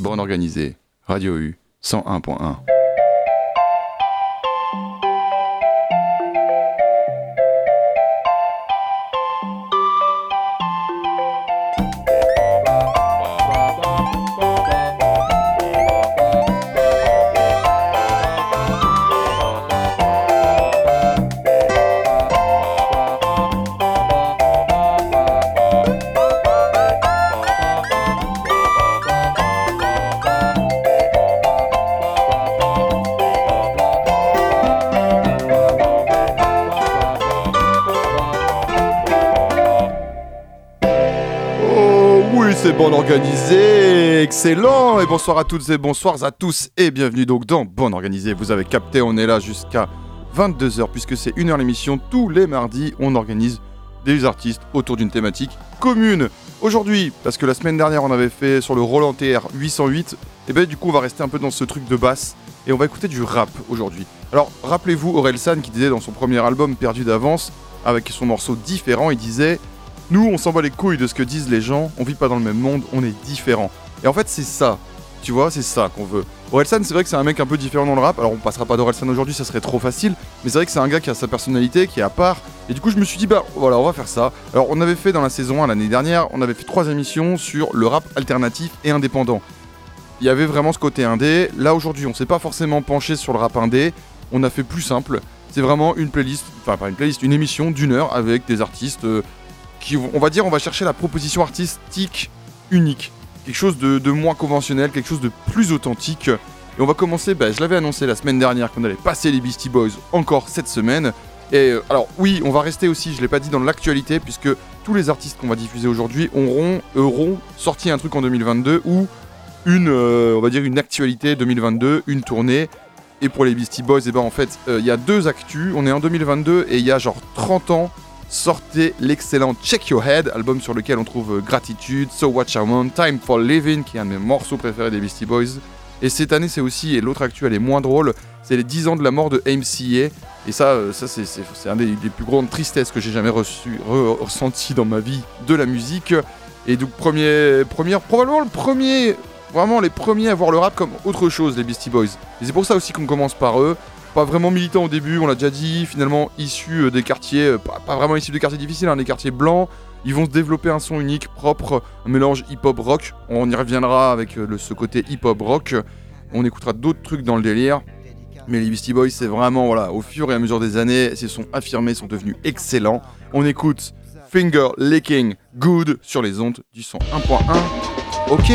Borne organisée, Radio U 101.1. organisé, excellent. Et bonsoir à toutes et bonsoirs à tous et bienvenue donc dans Bon organisé. Vous avez capté, on est là jusqu'à 22h puisque c'est une heure l'émission. Tous les mardis, on organise des artistes autour d'une thématique commune. Aujourd'hui, parce que la semaine dernière on avait fait sur le Roland TR 808, et ben du coup on va rester un peu dans ce truc de basse et on va écouter du rap aujourd'hui. Alors rappelez-vous Orelsan qui disait dans son premier album Perdu d'avance, avec son morceau différent, il disait nous, on s'en bat les couilles de ce que disent les gens, on vit pas dans le même monde, on est différents. Et en fait, c'est ça, tu vois, c'est ça qu'on veut. Orelsan, c'est vrai que c'est un mec un peu différent dans le rap, alors on passera pas d'Orelsan aujourd'hui, ça serait trop facile, mais c'est vrai que c'est un gars qui a sa personnalité, qui est à part, et du coup, je me suis dit, bah voilà, on va faire ça. Alors, on avait fait dans la saison 1 l'année dernière, on avait fait trois émissions sur le rap alternatif et indépendant. Il y avait vraiment ce côté indé. Là, aujourd'hui, on s'est pas forcément penché sur le rap indé, on a fait plus simple. C'est vraiment une playlist, enfin pas une playlist, une émission d'une heure avec des artistes euh, on va dire, on va chercher la proposition artistique unique. Quelque chose de, moins conventionnel, quelque chose de plus authentique. Et on va commencer, bah, je l'avais annoncé la semaine dernière qu'on allait passer les Beastie Boys encore cette semaine. Et euh, alors oui, on va rester aussi, je l'ai pas dit dans l'actualité, puisque tous les artistes qu'on va diffuser aujourd'hui auront, sorti un truc en 2022 ou une, euh, on va dire une actualité 2022, une tournée. Et pour les Beastie Boys, et ben en fait, euh, il y a deux actus. On est en 2022 et il y a genre 30 ans sortait l'excellent Check Your Head, album sur lequel on trouve euh, Gratitude, So What I Want, Time for Living, qui est un de mes morceaux préférés des Beastie Boys. Et cette année, c'est aussi, et l'autre actu, elle est moins drôle, c'est les 10 ans de la mort de MCA. Et ça, euh, ça c'est, c'est, c'est un des, plus grandes tristesses que j'ai jamais reçu, re- ressenti dans ma vie de la musique. Et donc, premier, première, probablement le premier, vraiment les premiers à voir le rap comme autre chose, les Beastie Boys. Et c'est pour ça aussi qu'on commence par eux pas vraiment militant au début, on l'a déjà dit, finalement issus euh, des quartiers, euh, pas, vraiment issus des quartiers difficiles, hein, des quartiers blancs. Ils vont se développer un son unique, propre, un mélange hip-hop rock. On y reviendra avec euh, ce côté hip-hop rock. On écoutera d'autres trucs dans le délire. Mais les Beastie Boys, c'est vraiment, voilà, au fur et à mesure des années, se sont affirmés, sont devenus excellents. On écoute Finger Licking Good sur les ondes du son 1.1. Ok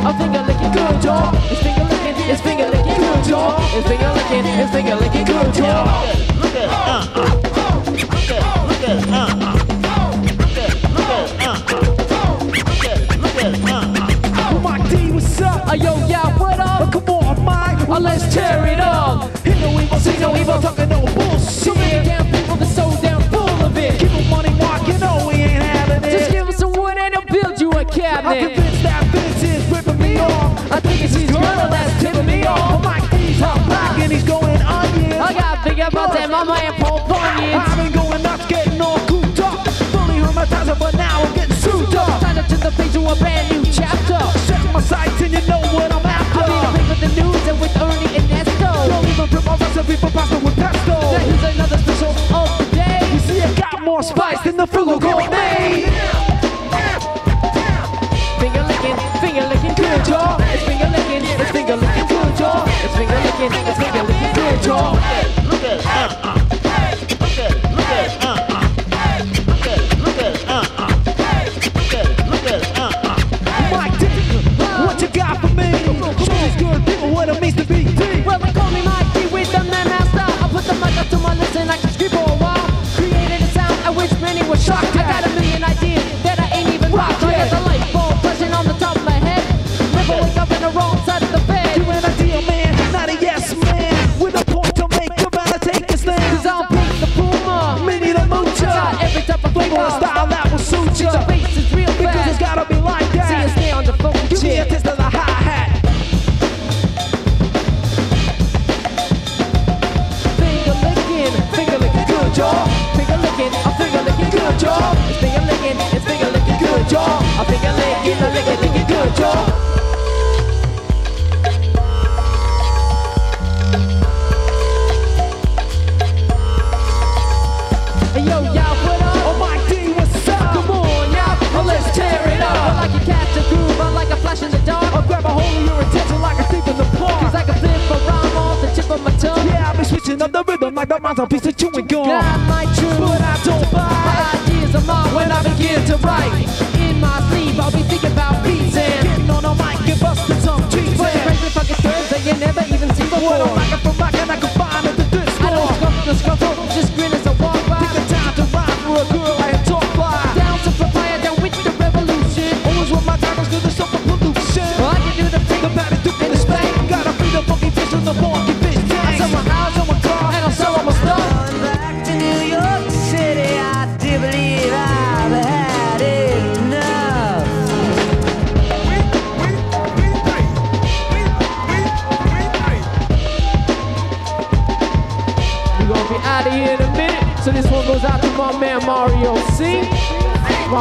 A finger licking good dog. It's finger licking, it's finger licking good dog. It's finger licking, it's finger licking good. Mike D, what's up? Uh, Look at, look at, uh, uh. yo, yeah, what up? come on, Mike. Uh, let's tear it up. Hit no evil, see no evil, talking no bullshit. So many damn people that's so damn full of it. Keep the money, Mark, you know we ain't having it. Just give us some wood and I'll build you a I'm cabinet. I think it's his girl that's tipping me off. Oh my D's are black and he's going onion. I got big about that mama and Paul Bunyan. I've been going nuts, getting all cooped up. Fully hermetized, but now I'm getting sued up. Time to the page to a brand new chapter. Set my sights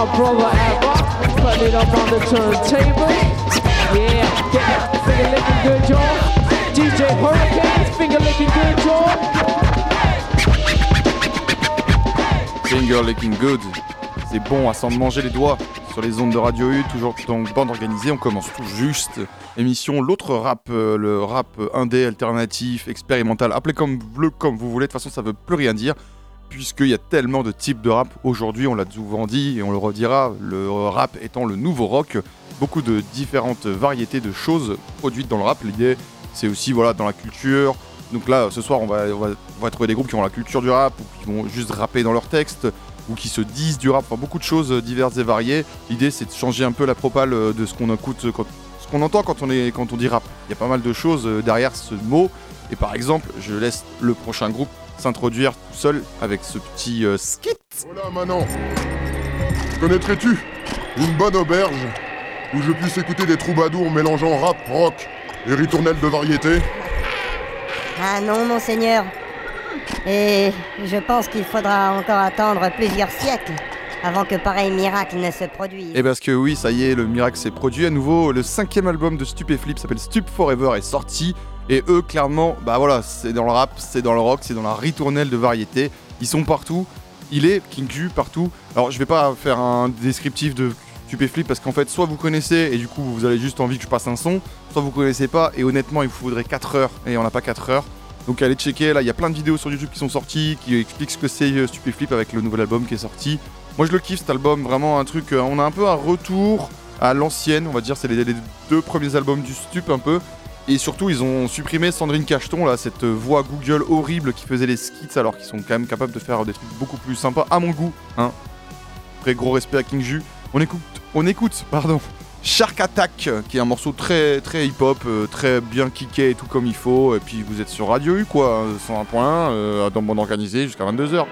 Brother Abba. It up on the turntable. Yeah, get. Finger licking good, y'all. DJ Hurricanes, finger licking good, y'all. Finger Licking Good, c'est bon à s'en manger les doigts. Sur les ondes de Radio U, toujours dans bande organisée, on commence tout juste. Émission l'autre rap, euh, le rap indé, alternatif, expérimental, appelez comme, le, comme vous voulez, de toute façon ça veut plus rien dire. Puisqu'il y a tellement de types de rap aujourd'hui, on l'a souvent dit et on le redira, le rap étant le nouveau rock, beaucoup de différentes variétés de choses produites dans le rap. L'idée, c'est aussi voilà, dans la culture, donc là, ce soir, on va, on, va, trouver des groupes qui ont la culture du rap, ou qui vont juste rapper dans leurs textes, ou qui se disent du rap, enfin beaucoup de choses diverses et variées. L'idée, c'est de changer un peu la propale de ce qu'on écoute, ce qu'on entend quand on, est, quand on dit rap. Il y a pas mal de choses euh, derrière ce mot. Et par exemple, je laisse le prochain groupe s'introduire tout seul avec ce petit euh, skit. Voilà Manon. Connaîtrais-tu une bonne auberge où je puisse écouter des troubadours mélangeant rap, rock et ritournelles de variété? Ah non, monseigneur. Et je pense qu'il faudra encore attendre plusieurs siècles avant que pareil miracle ne se produise. Et parce que oui, ça y est, le miracle s'est produit à nouveau. Le cinquième album de Stupéflip s'appelle Stup Forever est sorti. Et eux, clairement, bah voilà, c'est dans le rap, c'est dans le rock, c'est dans la ritournelle de variété. Ils sont partout. Il est King partout. Alors, je vais pas faire un descriptif de Stupéflip parce qu'en fait, soit vous connaissez et du coup, vous avez juste envie que je passe un son, soit vous connaissez pas et honnêtement, il vous faudrait 4 heures et on n'a pas 4 heures. Donc allez checker, là il y a plein de vidéos sur YouTube qui sont sorties, qui expliquent ce que c'est euh, Stupéflip avec le nouvel album qui est sorti. Moi je le kiffe cet album, vraiment un truc, euh, on a un peu un retour à l'ancienne, on va dire, c'est les deux premiers albums du Stup un peu. Et surtout ils ont supprimé Sandrine Cacheton, là, cette voix Google horrible qui faisait les skits alors qu'ils sont quand même capables de faire des trucs beaucoup plus sympas à mon goût. Hein. Très gros respect à King Ju. On écoute, on écoute, pardon. Shark Attack, qui est un morceau très très hip-hop, euh, très bien kické et tout comme il faut. Et puis vous êtes sur Radio U quoi, euh, 101.1, euh, dans Bande Organisée jusqu'à 22h.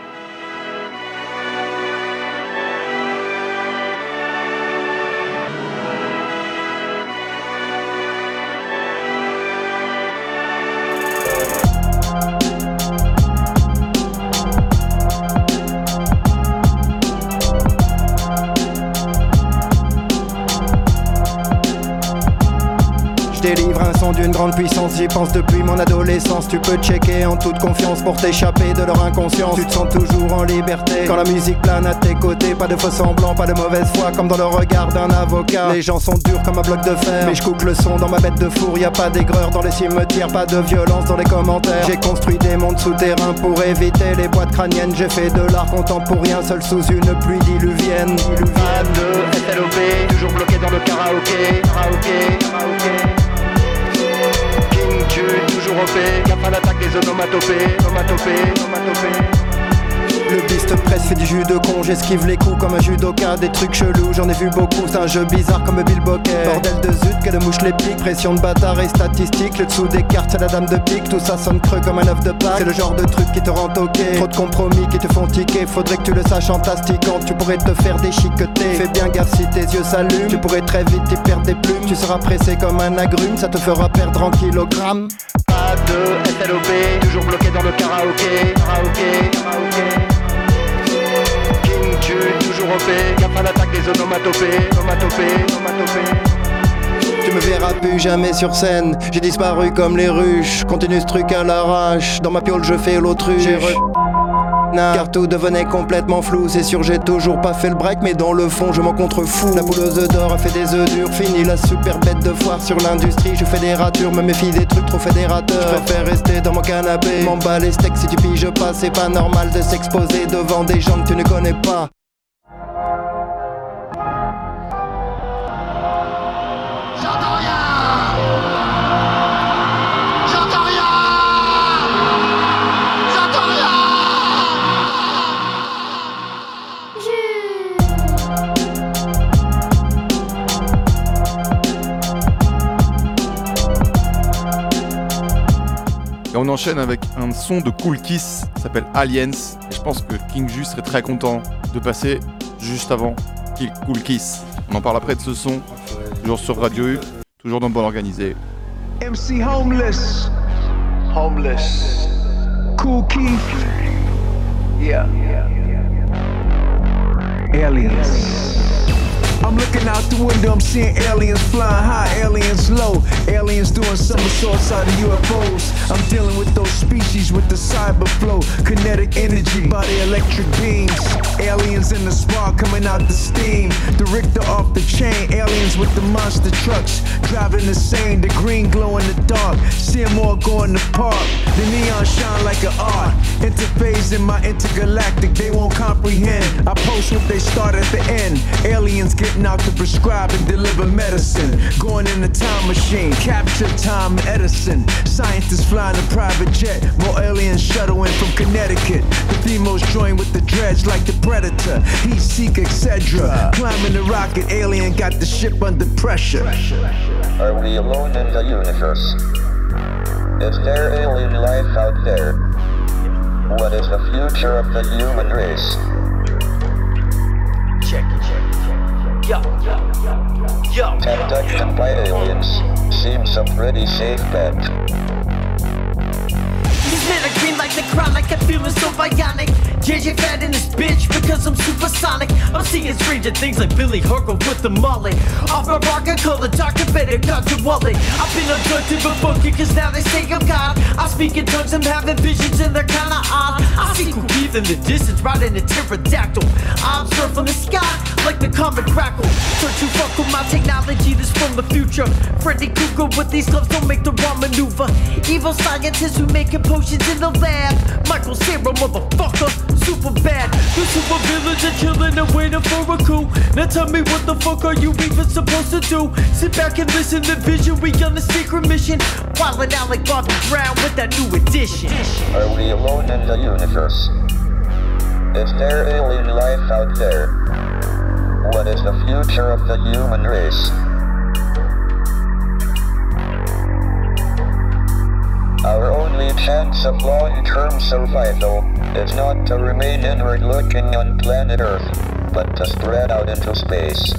Grande puissance, j'y pense depuis mon adolescence. Tu peux checker en toute confiance pour t'échapper de leur inconscience. Tu te sens toujours en liberté quand la musique plane à tes côtés. Pas de faux semblants, pas de mauvaise foi, comme dans le regard d'un avocat. Les gens sont durs comme un bloc de fer, mais je coupe le son dans ma bête de four. Y a pas d'aigreur dans les cimetières, pas de violence dans les commentaires. J'ai construit des mondes souterrains pour éviter les boîtes crâniennes. J'ai fait de l'art contemporain seul sous une pluie diluvienne. Pas de SLOP, toujours bloqué dans le karaoké. Jude, toujours OP, gaffe à l'attaque des onomatopées, onomatopées, onomatopées. Le beast presse fait du jus de con, j'esquive les coups comme un judoka. Des trucs chelous, j'en ai vu beaucoup, c'est un jeu bizarre comme Bill Bokeh. Bordel de zut, que de mouche les pique, pression de bâtard et statistique. Le dessous des cartes, c'est la dame de pique, tout ça sonne creux comme un œuf de Pâques. C'est le genre de truc qui te rend toqué, trop de compromis qui te font tiquer Faudrait que tu le saches en tastiquant, tu pourrais te faire déchiqueter. Fais bien gaffe si tes yeux s'allument, tu pourrais très vite y perdre des plumes. Tu seras pressé comme un agrume, ça te fera perdre en kilogrammes Pas de SLOP, toujours bloqué dans le karaoké. Karaoké, karaoké Jude, toujours OP, gaffe à l'attaque des onomatopées, onomatopées, onomatopées. Tu me verras plus jamais sur scène, j'ai disparu comme les ruches, continue ce truc à l'arrache, dans ma piole je fais l'autruche. Car tout devenait complètement flou. C'est sûr, j'ai toujours pas fait le break, mais dans le fond, je m'en contrefous. La œufs d'or a fait des œufs durs. Fini la super bête de foire sur l'industrie. Je fais des ratures, me méfie des trucs trop fédérateurs. Je préfère rester dans mon canapé. M'emballe les steaks si tu piges pas. C'est pas normal de s'exposer devant des gens que tu ne connais pas. On enchaîne avec un son de Cool Kiss qui s'appelle Aliens. Et je pense que King Ju serait très content de passer juste avant Cool Kiss. On en parle après de ce son, toujours sur Radio U, toujours dans Bon Organisé. MC Homeless. Homeless. Cool Keith. Yeah. Aliens. I'm looking out the window, I'm seeing aliens flying high, aliens low, aliens doing somersaults out of UFOs. I'm dealing with those species with the cyber flow, kinetic energy, body electric beams. Aliens in the spark coming out the steam. The Richter off the chain, aliens with the monster trucks, driving the same, the green glow in the dark. See 'em more go in the park, the neon shine like an art. Interphase in my intergalactic, they won't comprehend. I post what they start at the end. Aliens getting out to prescribe and deliver medicine. Going in a time machine, capture time Edison. Scientists flying a private jet, more aliens shuttling from Connecticut. The females join with the dreads like the predator, heat seek, etc. Climbing the rocket, alien got the ship under pressure. Are we alone in the universe? Is there alien life out there? What is the future of the human race? Yo, yo, yo, yo. Abduction by aliens seems a pretty safe bet. These men are green like the chronic, I'm feeling so bionic. JJ fat in this bitch because I'm supersonic. I'm seeing stranger things like Billy Hargrove with the mullet. Off my rock, I call the doctor, better got your wallet. I've been abducted but funky cause now they say I'm God. I speak in tongues, I'm having visions and they're kinda odd. I see cookies in the distance, riding a pterodactyl. I'm surfing the sky like the comet crackle. Search you fuck with my technology, this from the future. Freddy Krueger with these gloves don't make the wrong maneuver. Evil scientists who making potions in the lab. Michael Sarah, motherfucker, super bad. The super villains are killing and waiting for a coup. Now tell me what the fuck are you even supposed to do? Sit back and listen to Vision, we on a secret mission. Wildin' out like Bobby Brown with that new edition. Are we alone in the universe? Is there alien life out there? What is the future of the human race? Our only chance of long-term survival is not to remain inward looking on planet Earth, but to spread out into space.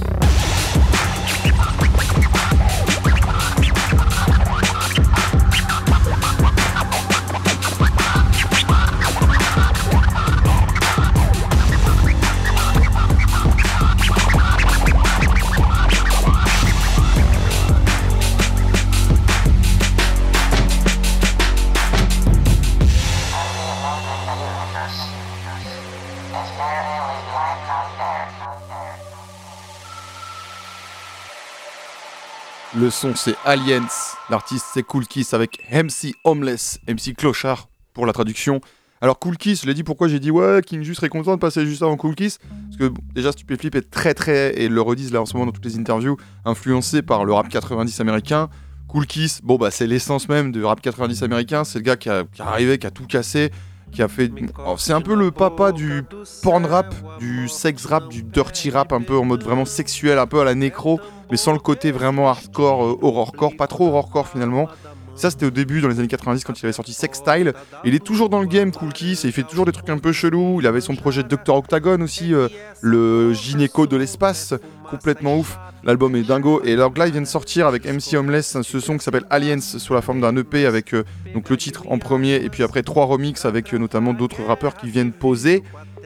Le son c'est Aliens, l'artiste c'est Cool Kiss avec MC Homeless, MC Clochard pour la traduction. Alors Cool Kiss, je l'ai dit pourquoi j'ai dit ouais, King Ju serait content de passer juste avant Cool Kiss, parce que déjà Stupéflip est très très, et le redisent là en ce moment dans toutes les interviews, influencé par le rap 90 américain. Cool Kiss, bon bah c'est l'essence même du rap 90 américain, c'est le gars qui, a, arrivé, qui a tout cassé, qui a fait... alors, C'est un peu le papa du porn rap, du sex rap, du dirty rap, un peu en mode vraiment sexuel, un peu à la nécro, mais sans le côté vraiment hardcore, euh, horrorcore, pas trop horrorcore finalement. Ça, c'était au début, dans les années 90, quand il avait sorti Sex Style. Il est toujours dans le game, Cool Kiss, et il fait toujours des trucs un peu chelous. Il avait son projet Dr. Octagon aussi, euh, le gynéco de l'espace, complètement ouf. L'album est dingo. Et alors là, il vient de sortir avec MC Homeless ce son qui s'appelle Aliens sous la forme d'un EP avec euh, donc le titre en premier, et puis après trois remixes avec euh, notamment d'autres rappeurs qui viennent poser.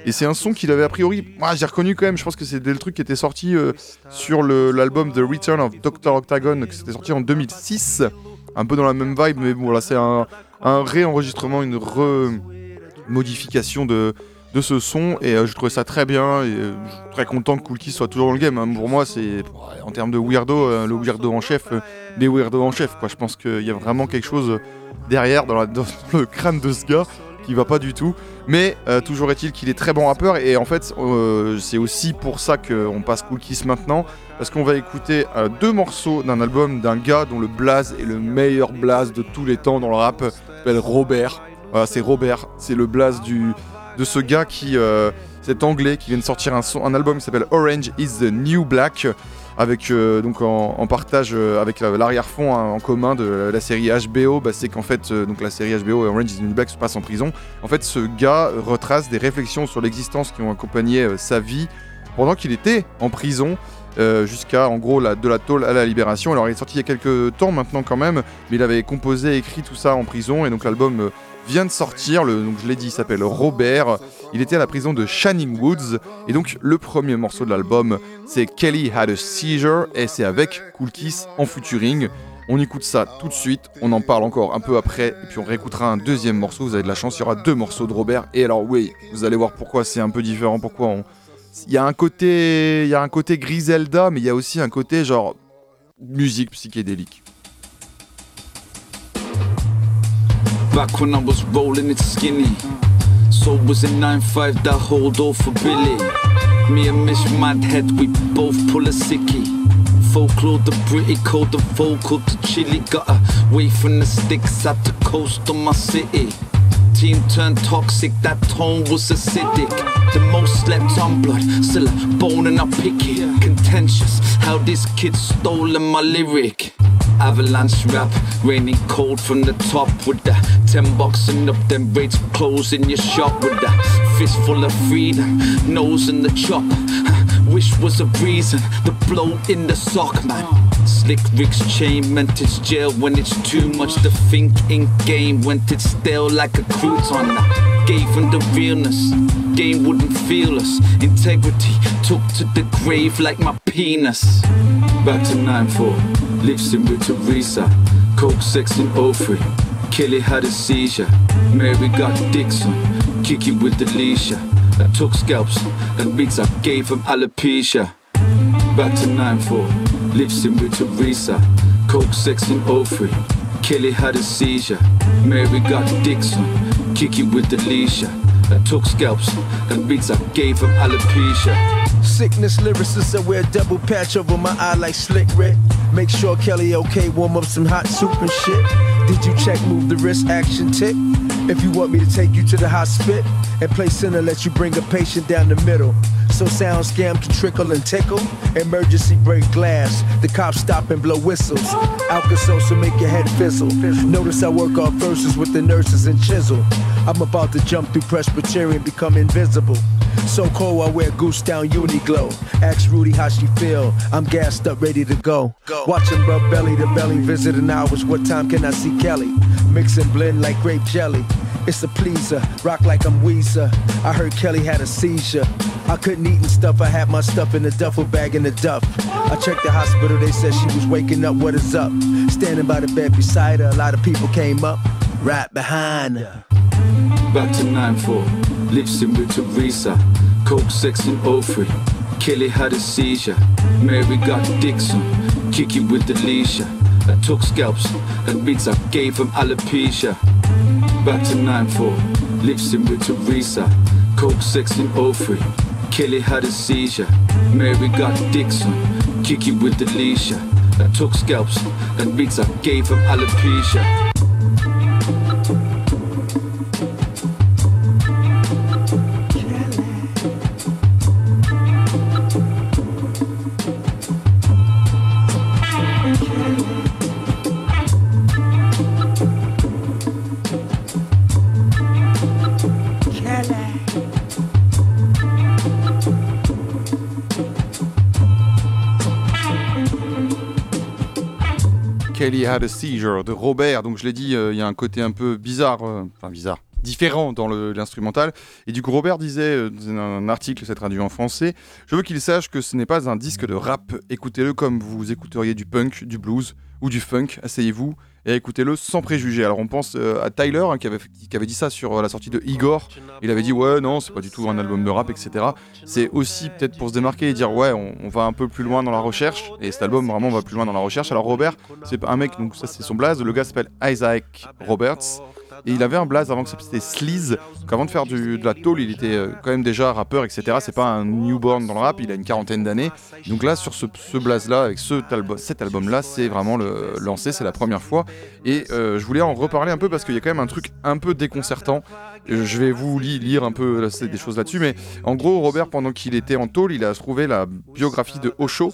Et c'est un son qu'il avait a priori, moi j'ai reconnu quand même, je pense que c'était le truc qui était sorti sur l'album The Return of Dr. Octagon, qui s'était sorti en 2006, un peu dans la même vibe, mais bon là c'est un, réenregistrement, une remodification de, de ce son et euh, je trouvais ça très bien et euh, je suis très content que Cool soit toujours dans le game. hein. Pour moi, c'est en termes de weirdo, euh, le weirdo en chef, des weirdos en chef. Quoi. Je pense qu'il y a vraiment quelque chose derrière dans le crâne de ce gars qui va pas du tout. Mais euh, toujours est-il qu'il est très bon rappeur et en fait, euh, c'est aussi pour ça qu'on passe Cool Kiss maintenant parce qu'on va écouter euh, deux morceaux d'un album d'un gars dont le blaze est le meilleur blaze de tous les temps dans le rap, s'appelle Robert. Voilà, c'est Robert, c'est le blaze du, de ce gars qui, cet anglais qui vient de sortir un, son, un album qui s'appelle Orange is the New Black, avec euh, donc en, partage euh, avec la- l'arrière-fond hein, en commun de la série HBO, bah, c'est qu'en fait euh, donc la série HBO Orange is the New Black se passe en prison. En fait, ce gars retrace des réflexions sur l'existence qui ont accompagné sa vie pendant qu'il était en prison. jusqu'à en gros la, de la tôle à la libération. Alors il est sorti il y a quelques temps maintenant quand même, mais il avait composé, écrit tout ça en prison et donc l'album vient de sortir. Le, donc je l'ai dit, il s'appelle Robert. Il était à la prison de Shining Woods et donc le premier morceau de l'album c'est Kelly Had a Seizure et c'est avec Cool Kiss en featuring. On écoute ça tout de suite, on en parle encore un peu après, et puis on réécoutera un deuxième morceau, vous avez de la chance, il y aura deux morceaux de Robert, et alors oui, vous allez voir pourquoi c'est un peu différent, pourquoi. Il y a un côté, il y a un côté Griselda, mais il y a aussi un côté genre musique psychédélique. Back when I was rolling it skinny. So was in 9-5 that hold off for Billy. Me and Miss Madhead, we both pull a sickie. Folklore, the Britty code, the vocal, the chili. Got away from the sticks at the coast of my city. Team turned toxic, that tone was acidic. The most slept on blood, still a bone and I pick it. Contentious, how this kid stolen my lyric. Avalanche rap, raining cold from the top with the 10 boxing up, then rates closing your shop with the fistful of freedom, nose in the chop. Wish was a reason, the blow in the sock, man. Slick Rick's chain meant it's jail when it's too much to think in game, went it stale like a crouton. Gave him the realness, game wouldn't feel us. Integrity took to the grave like my penis. Back to 9-4, lives with Teresa. Coke, sex, and 03. Kelly had a seizure. Mary got Dixon. Kiki with leisha. I took scalps and beats I gave him alopecia. Back to 9-4, lives with Teresa. Coke, sex, and 03. Kelly had a seizure. Mary got Dixon. Kiki with the I took scalps and beats I gave him alopecia. Sickness lyricist, I wear a double patch over my eye like Slick Rick. Make sure Kelly okay, warm up some hot soup and shit. Did you check, move the wrist, action tick? If you want me to take you to the hospital and play center, let you bring a patient down the middle. So sound scam can trickle and tickle. Emergency break glass. The cops stop and blow whistles. Alka-Seltzer make your head fizzle. Notice I work off verses with the nurses and chisel. I'm about to jump through Presbyterian, become invisible. So cold, I wear goose down Uniqlo. Ask Rudy how she feel. I'm gassed up, ready to go. Watching rub belly to belly, visiting hours. What time can I see Kelly? Mix and blend like grape jelly. It's a pleaser, rock like I'm Weezer. I heard Kelly had a seizure. I couldn't eat and stuff, I had my stuff in a duffel bag in the duff. I checked the hospital, they said she was waking up, what is up? Standing by the bed beside her, a lot of people came up, right behind her. Back to 9-4, lives in with Teresa. Coke, sex, and 03. Kelly had a seizure. Mary got Dixon. Kiki with leisha. I took scalps and beats I gave him alopecia. Back to 9-4, lives in with Teresa. Coke, sex, and 03. Kelly had a seizure. Mary got Dixon. Kiki with leisha. I took scalps and beats I gave him alopecia. De Robert. Donc je l'ai dit, euh, il y a un côté un peu bizarre, euh, enfin bizarre, différent dans l'instrumental. Et du coup, Robert disait euh, dans un article, c'est traduit en français, je veux qu'il sache que ce n'est pas un disque de rap. Écoutez-le comme vous écouteriez du punk, du blues ou du funk. Asseyez-vous et écoutez-le sans préjugés. Alors on pense euh, à Tyler hein, qui, avait, qui avait dit ça sur euh, la sortie de Igor. Il avait dit ouais non c'est pas du tout un album de rap etc. C'est aussi peut-être pour se démarquer et dire ouais on, on va un peu plus loin dans la recherche et cet album vraiment va plus loin dans la recherche. Alors Robert c'est un mec donc ça c'est son blaze. Le gars s'appelle Isaac Roberts. Et il avait un blaze avant que ça s'appelait Sleaze. Donc avant de faire de la tôle, il était euh, quand même déjà rappeur, etc. C'est pas un newborn dans le rap, il a une quarantaine d'années. Donc là, sur ce, blaze-là, avec cet album-là, c'est vraiment le lancé, c'est la première fois. Et euh, je voulais en reparler un peu parce qu'il y a quand même un truc un peu déconcertant. Euh, Je vais vous li- lire un peu des choses là-dessus, mais en gros, Robert, pendant qu'il était en tôle, il a trouvé la biographie de Osho.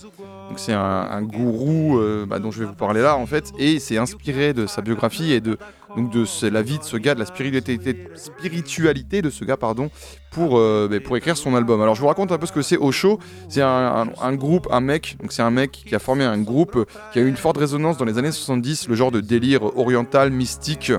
Donc c'est un, gourou bah, dont je vais vous parler là en fait, et c'est inspiré de sa biographie et de donc de la vie de ce gars, de la spiritualité, de ce gars pardon, pour euh, bah, pour écrire son album. Alors je vous raconte un peu ce que c'est Osho. C'est un, un- groupe, un mec, donc c'est un mec qui a formé un groupe qui a eu une forte résonance dans les années 70, le genre de délire oriental mystique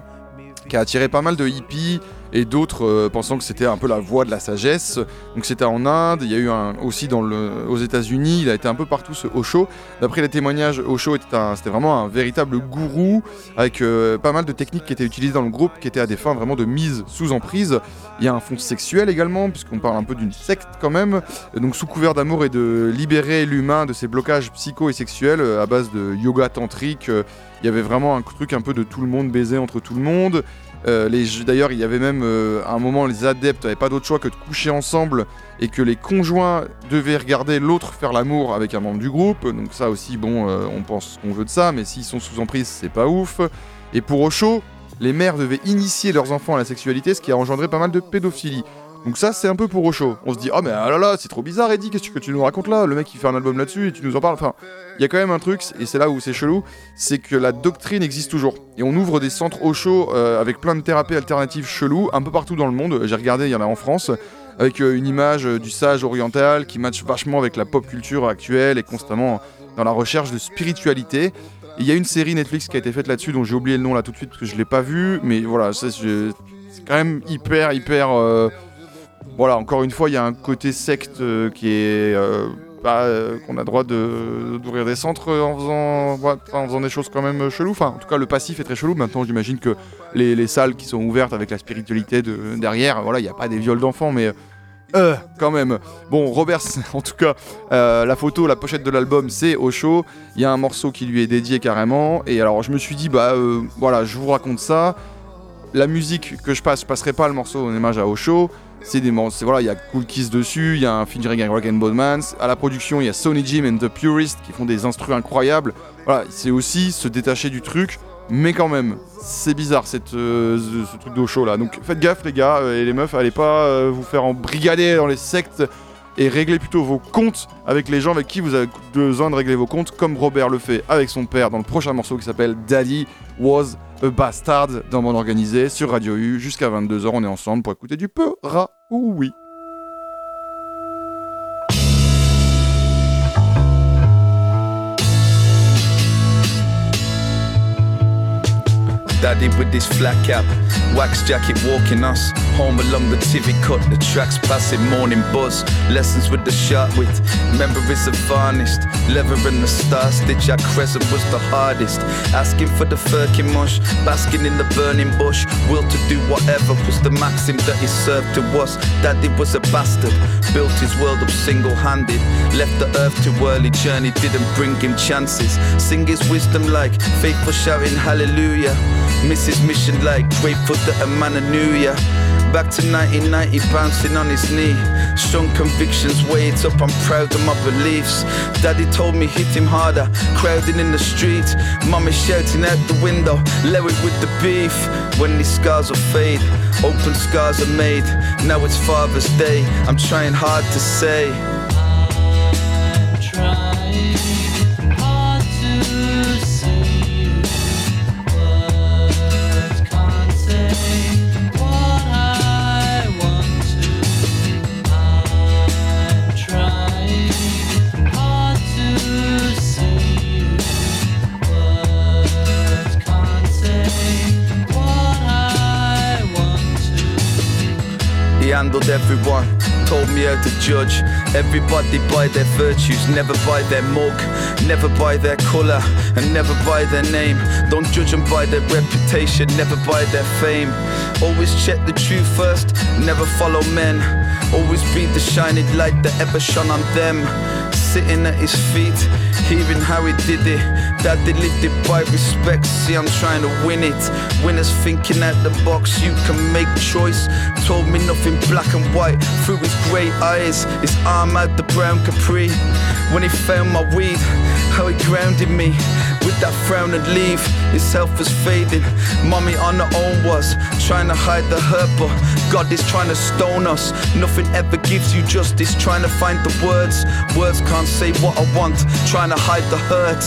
qui a attiré pas mal de hippies et d'autres euh, pensant que c'était un peu la voie de la sagesse. Donc c'était en Inde, il y a eu un, aussi aux États-Unis, il a été un peu partout ce Osho. D'après les témoignages, Osho était, un- c'était vraiment un véritable gourou avec euh, pas mal de techniques qui étaient utilisées dans le groupe, qui étaient à des fins vraiment de mise sous emprise. Il y a un fond sexuel également, puisqu'on parle un peu d'une secte quand même. Donc sous couvert d'amour et de libérer l'humain de ses blocages psycho et sexuels euh, à base de yoga tantrique. il y avait vraiment un truc un peu de tout le monde baiser entre tout le monde. Euh, D'ailleurs, il y avait même euh, à un moment les adeptes n'avaient pas d'autre choix que de coucher ensemble et que les conjoints devaient regarder l'autre faire l'amour avec un membre du groupe. Donc ça aussi, bon, euh, on pense qu'on veut de ça, mais s'ils sont sous emprise, c'est pas ouf. Et pour Osho, les mères devaient initier leurs enfants à la sexualité, ce qui a engendré pas mal de pédophilie. Donc ça, c'est un peu pour Osho. On se dit, oh mais ah là là, c'est trop bizarre, Eddie, qu'est-ce que tu nous racontes là? Le mec, il fait un album là-dessus et tu nous en parles. Enfin, il y a quand même un truc, et c'est là où c'est chelou, c'est que la doctrine existe toujours. Et on ouvre des centres Osho euh, avec plein de thérapies alternatives cheloues, un peu partout dans le monde. J'ai regardé, il y en a en France, avec euh, une image euh, du sage oriental qui matche vachement avec la pop culture actuelle et constamment dans la recherche de spiritualité. Il y a une série Netflix qui a été faite là-dessus, dont j'ai oublié le nom là tout de suite parce que je l'ai pas vu, mais voilà, c'est quand même hyper, hyper. Voilà, encore une fois, il y a un côté secte euh, qui est. euh, euh, qu'on a droit d'ouvrir des centres en faisant, en faisant des choses quand même chelou. Enfin, en tout cas, le passif est très chelou. Maintenant, j'imagine que les, les salles qui sont ouvertes avec la spiritualité de, derrière, voilà, il n'y a pas des viols d'enfants, mais. Euh, quand même. Bon, Robert, en tout cas, la photo, la pochette de l'album, c'est Osho. Il y a un morceau qui lui est dédié carrément. Et alors, je me suis dit, bah voilà, je vous raconte ça. La musique que je passe, je passerai pas le morceau en hommage à Osho. C'est des voilà, il y a Cool Kiss dessus, il y a un featuring avec Rock and Bodmans. À la production, il y a Sony Jim and The Purist qui font des instrus incroyables. Voilà, c'est aussi se détacher du truc, mais quand même, c'est bizarre euh, ce, truc d'Osho là. Donc faites gaffe les gars euh, et les meufs, allez pas euh, vous faire embrigader dans les sectes et réglez plutôt vos comptes avec les gens avec qui vous avez besoin de régler vos comptes, comme Robert le fait avec son père dans le prochain morceau qui s'appelle Daddy Was a Bastard dans Monde Organisé sur Radio U. Jusqu'à 22h, on est ensemble pour écouter du peu ra ou oui. Daddy with his flat cap, wax jacket walking us home along the TV cut. The tracks passing morning buzz, lessons with the sharp wit. Memories are varnished, leather and the star stitch. Our crescent was the hardest. Asking for the firkin mush, basking in the burning bush. Will to do whatever was the maxim that he served to us. Daddy was a bastard, built his world up single handed. Left the earth too early, journey didn't bring him chances. Sing his wisdom like faithful shouting hallelujah. His mission like grateful that a man knew ya. Back to 1990, bouncing on his knee. Strong convictions weighed up, I'm proud of my beliefs. Daddy told me hit him harder, crowding in the street. Mommy shouting out the window, Larry with the beef. When these scars will fade, open scars are made. Now it's Father's Day, I'm trying hard to say. Handled everyone. Told me how to judge everybody by their virtues, never by their mug, never by their colour, and never by their name. Don't judge them by their reputation, never by their fame. Always check the truth first, never follow men. Always be the shining light that ever shone on them. Sitting at his feet, hearing how he did it. That they by respect. See, I'm trying to win it. Winners thinking out the box, you can make choice. Told me nothing black and white through his grey eyes. His arm out the brown capri. When he found my weed, how he grounded me with that frown and leave. Health was fading. Mommy on her own was trying to hide the hurt, but God is trying to stone us. Nothing ever gives you justice. Trying to find the words. Words can't say what I want. Trying to hide the hurt.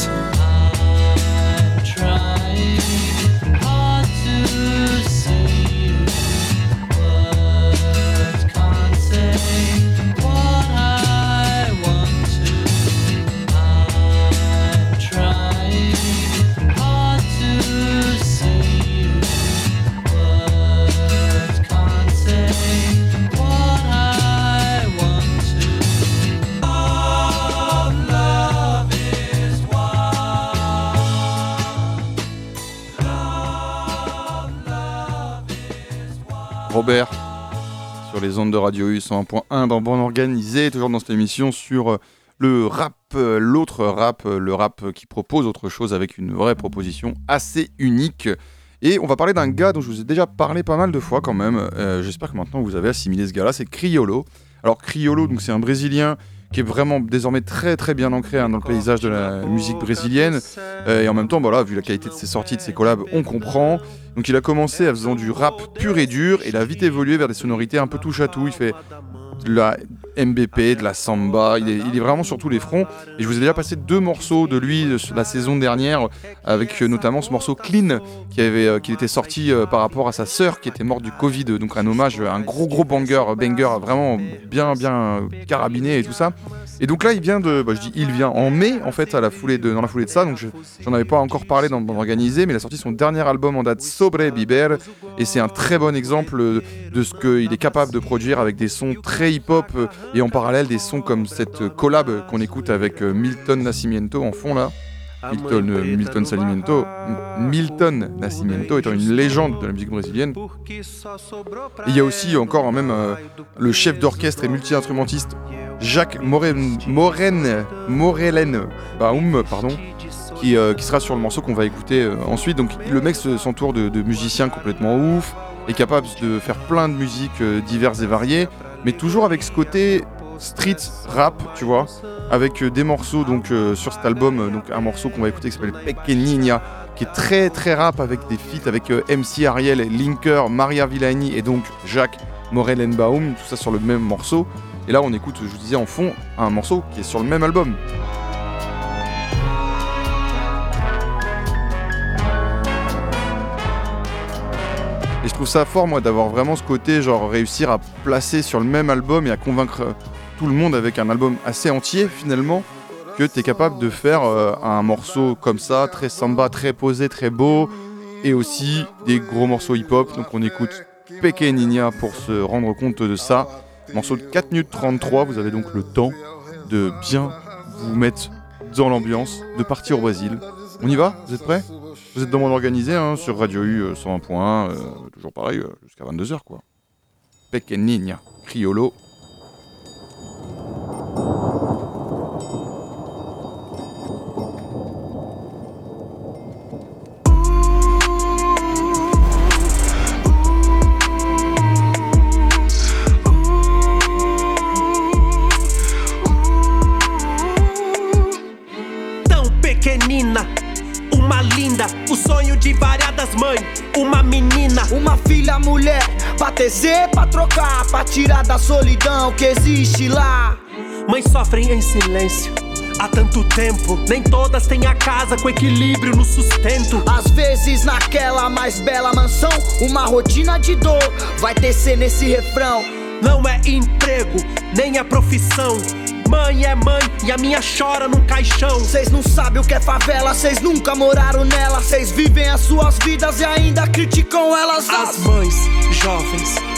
Sur les ondes de Radio U 101.1 dans Bon Organisé, toujours dans cette émission sur euh, le rap, euh, l'autre rap, euh, le rap qui propose autre chose avec une vraie proposition assez unique. Et on va parler d'un gars dont je vous ai déjà parlé pas mal de fois quand même. J'espère que maintenant vous avez assimilé ce gars-là, c'est Criolo. Alors Criolo, donc c'est un Brésilien qui est vraiment désormais très très bien ancré hein, dans le paysage de la musique brésilienne. Euh, et en même temps, voilà, vu la qualité de ses sorties, de ses collabs, on comprend. Donc il a commencé en faisant du rap pur et dur, et il a vite évolué vers des sonorités un peu touche à tout. Il fait de la MBP, de la samba, il est, il est vraiment sur tous les fronts. Et je vous ai déjà passé deux morceaux de lui la saison dernière, avec euh, notamment ce morceau Clean, qui, avait, euh, qui était sorti euh, par rapport à sa sœur qui était morte du Covid, donc un hommage, un gros gros banger, banger vraiment bien bien carabiné et tout ça. Et donc là, il vient de, bah, je dis il vient en mai en fait à la foulée de, dans la foulée de ça, donc je- j'en avais pas encore parlé dans Bande organisé, mais il a sorti son dernier album en date Sobre Biber, et c'est un très bon exemple de ce qu'il est capable de produire avec des sons très hip-hop et en parallèle des sons comme cette collab qu'on écoute avec euh, Milton Nascimento en fond là. Milton, euh, Milton Nascimento, Milton Nascimento étant une légende de la musique brésilienne. Il y a aussi encore hein, même euh, le chef d'orchestre et multi-instrumentiste Jacques Moren, Moren, Baum, pardon, qui, qui sera sur le morceau qu'on va écouter ensuite. Donc le mec se- s'entoure de, de musiciens complètement ouf, est capable de faire plein de musiques diverses et variées, mais toujours avec ce côté street rap, tu vois, avec euh, des morceaux donc euh, sur cet album, euh, donc un morceau qu'on va écouter qui s'appelle Pequeñina, qui est très très rap avec des feats avec MC Ariel, Linker, Maria Villani et donc Jacques Morelenbaum, tout ça sur le même morceau. Et là on écoute, je vous disais en fond, un morceau qui est sur le même album. Je trouve ça fort, moi, d'avoir vraiment ce côté, genre, réussir à placer sur le même album et à convaincre euh, tout le monde avec un album assez entier, finalement, que tu es capable de faire euh, un morceau comme ça, très samba, très posé, très beau, et aussi des gros morceaux hip-hop. Donc on écoute Pequeñina pour se rendre compte de ça. Morceau de 4 minutes 33, vous avez donc le temps de bien vous mettre dans l'ambiance, de partir au Brésil. On y va? Vous êtes prêts? Vous êtes dans mon organisé hein, sur Radio U euh, 101.1, euh, toujours pareil, euh, jusqu'à 22h quoi. Pequeñina, Criolo. Sonho de variadas mães. Uma menina, Uma filha mulher, pra tecer, pra trocar, pra tirar da solidão que existe lá. mães sofrem em silêncio. Há tanto tempo, nem todas têm a casa com equilíbrio no sustento. Às vezes naquela mais bela mansão, uma rotina de dor vai tecer nesse refrão. Não é emprego, nem é profissão. Mãe é mãe e a minha chora num caixão. Vocês não sabem o que é favela, vocês nunca moraram nela. Vocês vivem as suas vidas e ainda criticam elas. As mães jovens, as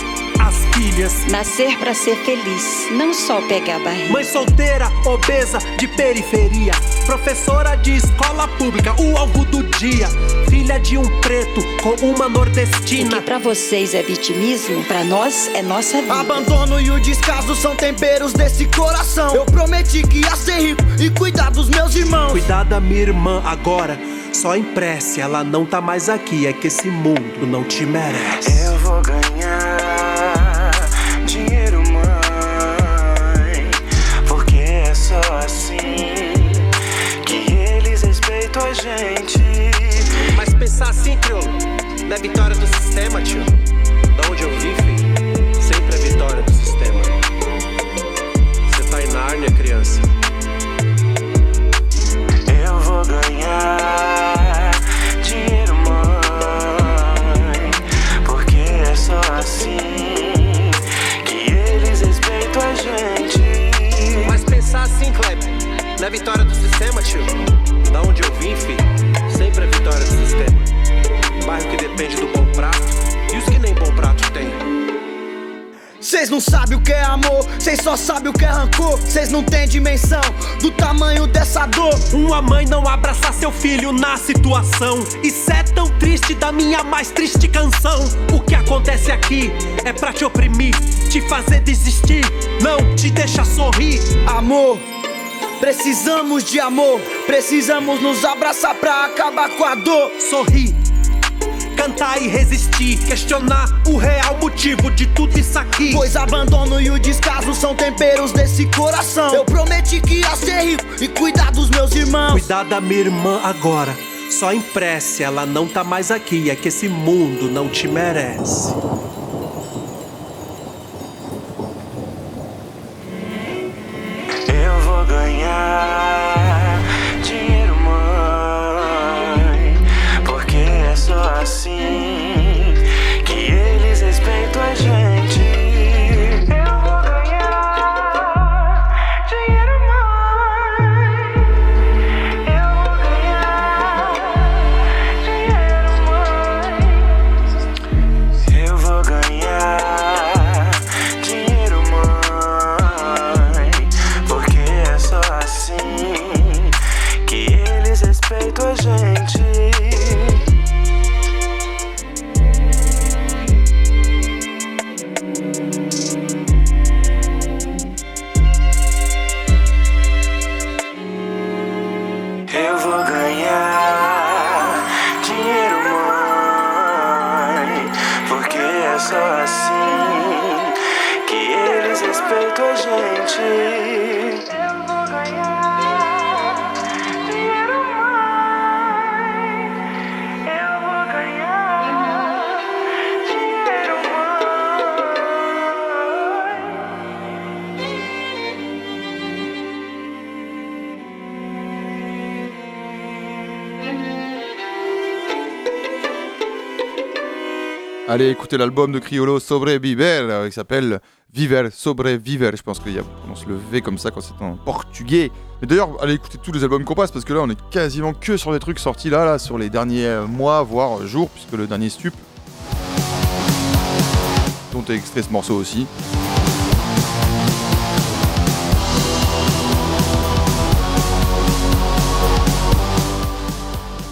filhas. Nascer pra ser feliz, não só pegar barriga. Mãe solteira, obesa, de periferia. Professora de escola pública, o alvo do dia. Filha de um preto com uma nordestina. O que pra vocês é vitimismo, pra nós é nossa vida. Abandono e o descaso são temperos desse coração. Eu prometi que ia ser rico e cuidar dos meus irmãos. Cuidar da minha irmã agora. Só em prece, ela não tá mais aqui. É que esse mundo não te merece. Eu vou ganhar gente. Mas pensar assim, crioulo, não é vitória do sistema, tio. Da onde eu filho, sempre é vitória do sistema. Você tá em Nárnia, criança. Eu vou ganhar dinheiro, mãe. Porque é só assim que eles respeitam a gente. Mas pensar assim, Kleber, não é vitória do sistema, tio. Da onde eu vim, filho, sempre é vitória do sistema. Bairro que depende do bom prato e os que nem bom prato tem. Cês não sabem o que é amor, cês só sabem o que é rancor. Cês não têm dimensão do tamanho dessa dor. Uma mãe não abraça seu filho na situação. Isso é tão triste da minha mais triste canção. O que acontece aqui é pra te oprimir, te fazer desistir, não te deixar sorrir. Amor, precisamos de amor. Precisamos nos abraçar pra acabar com a dor. Sorrir, cantar e resistir, questionar o real motivo de tudo isso aqui. Pois abandono e o descaso são temperos desse coração. Eu prometi que ia ser rico e cuidar dos meus irmãos. Cuidar da minha irmã agora. Só em prece, ela não tá mais aqui. É que esse mundo não te merece. Allez écouter l'album de Criolo Sobreviver euh, qui s'appelle Viver, Sobreviver. Je pense qu'il y a, on se le V comme ça quand c'est en portugais. Mais d'ailleurs, allez écouter tous les albums qu'on passe parce que là, on est quasiment que sur des trucs sortis là, là, sur les derniers euh, mois, voire jours, puisque le dernier Stup, dont est extrait ce morceau aussi.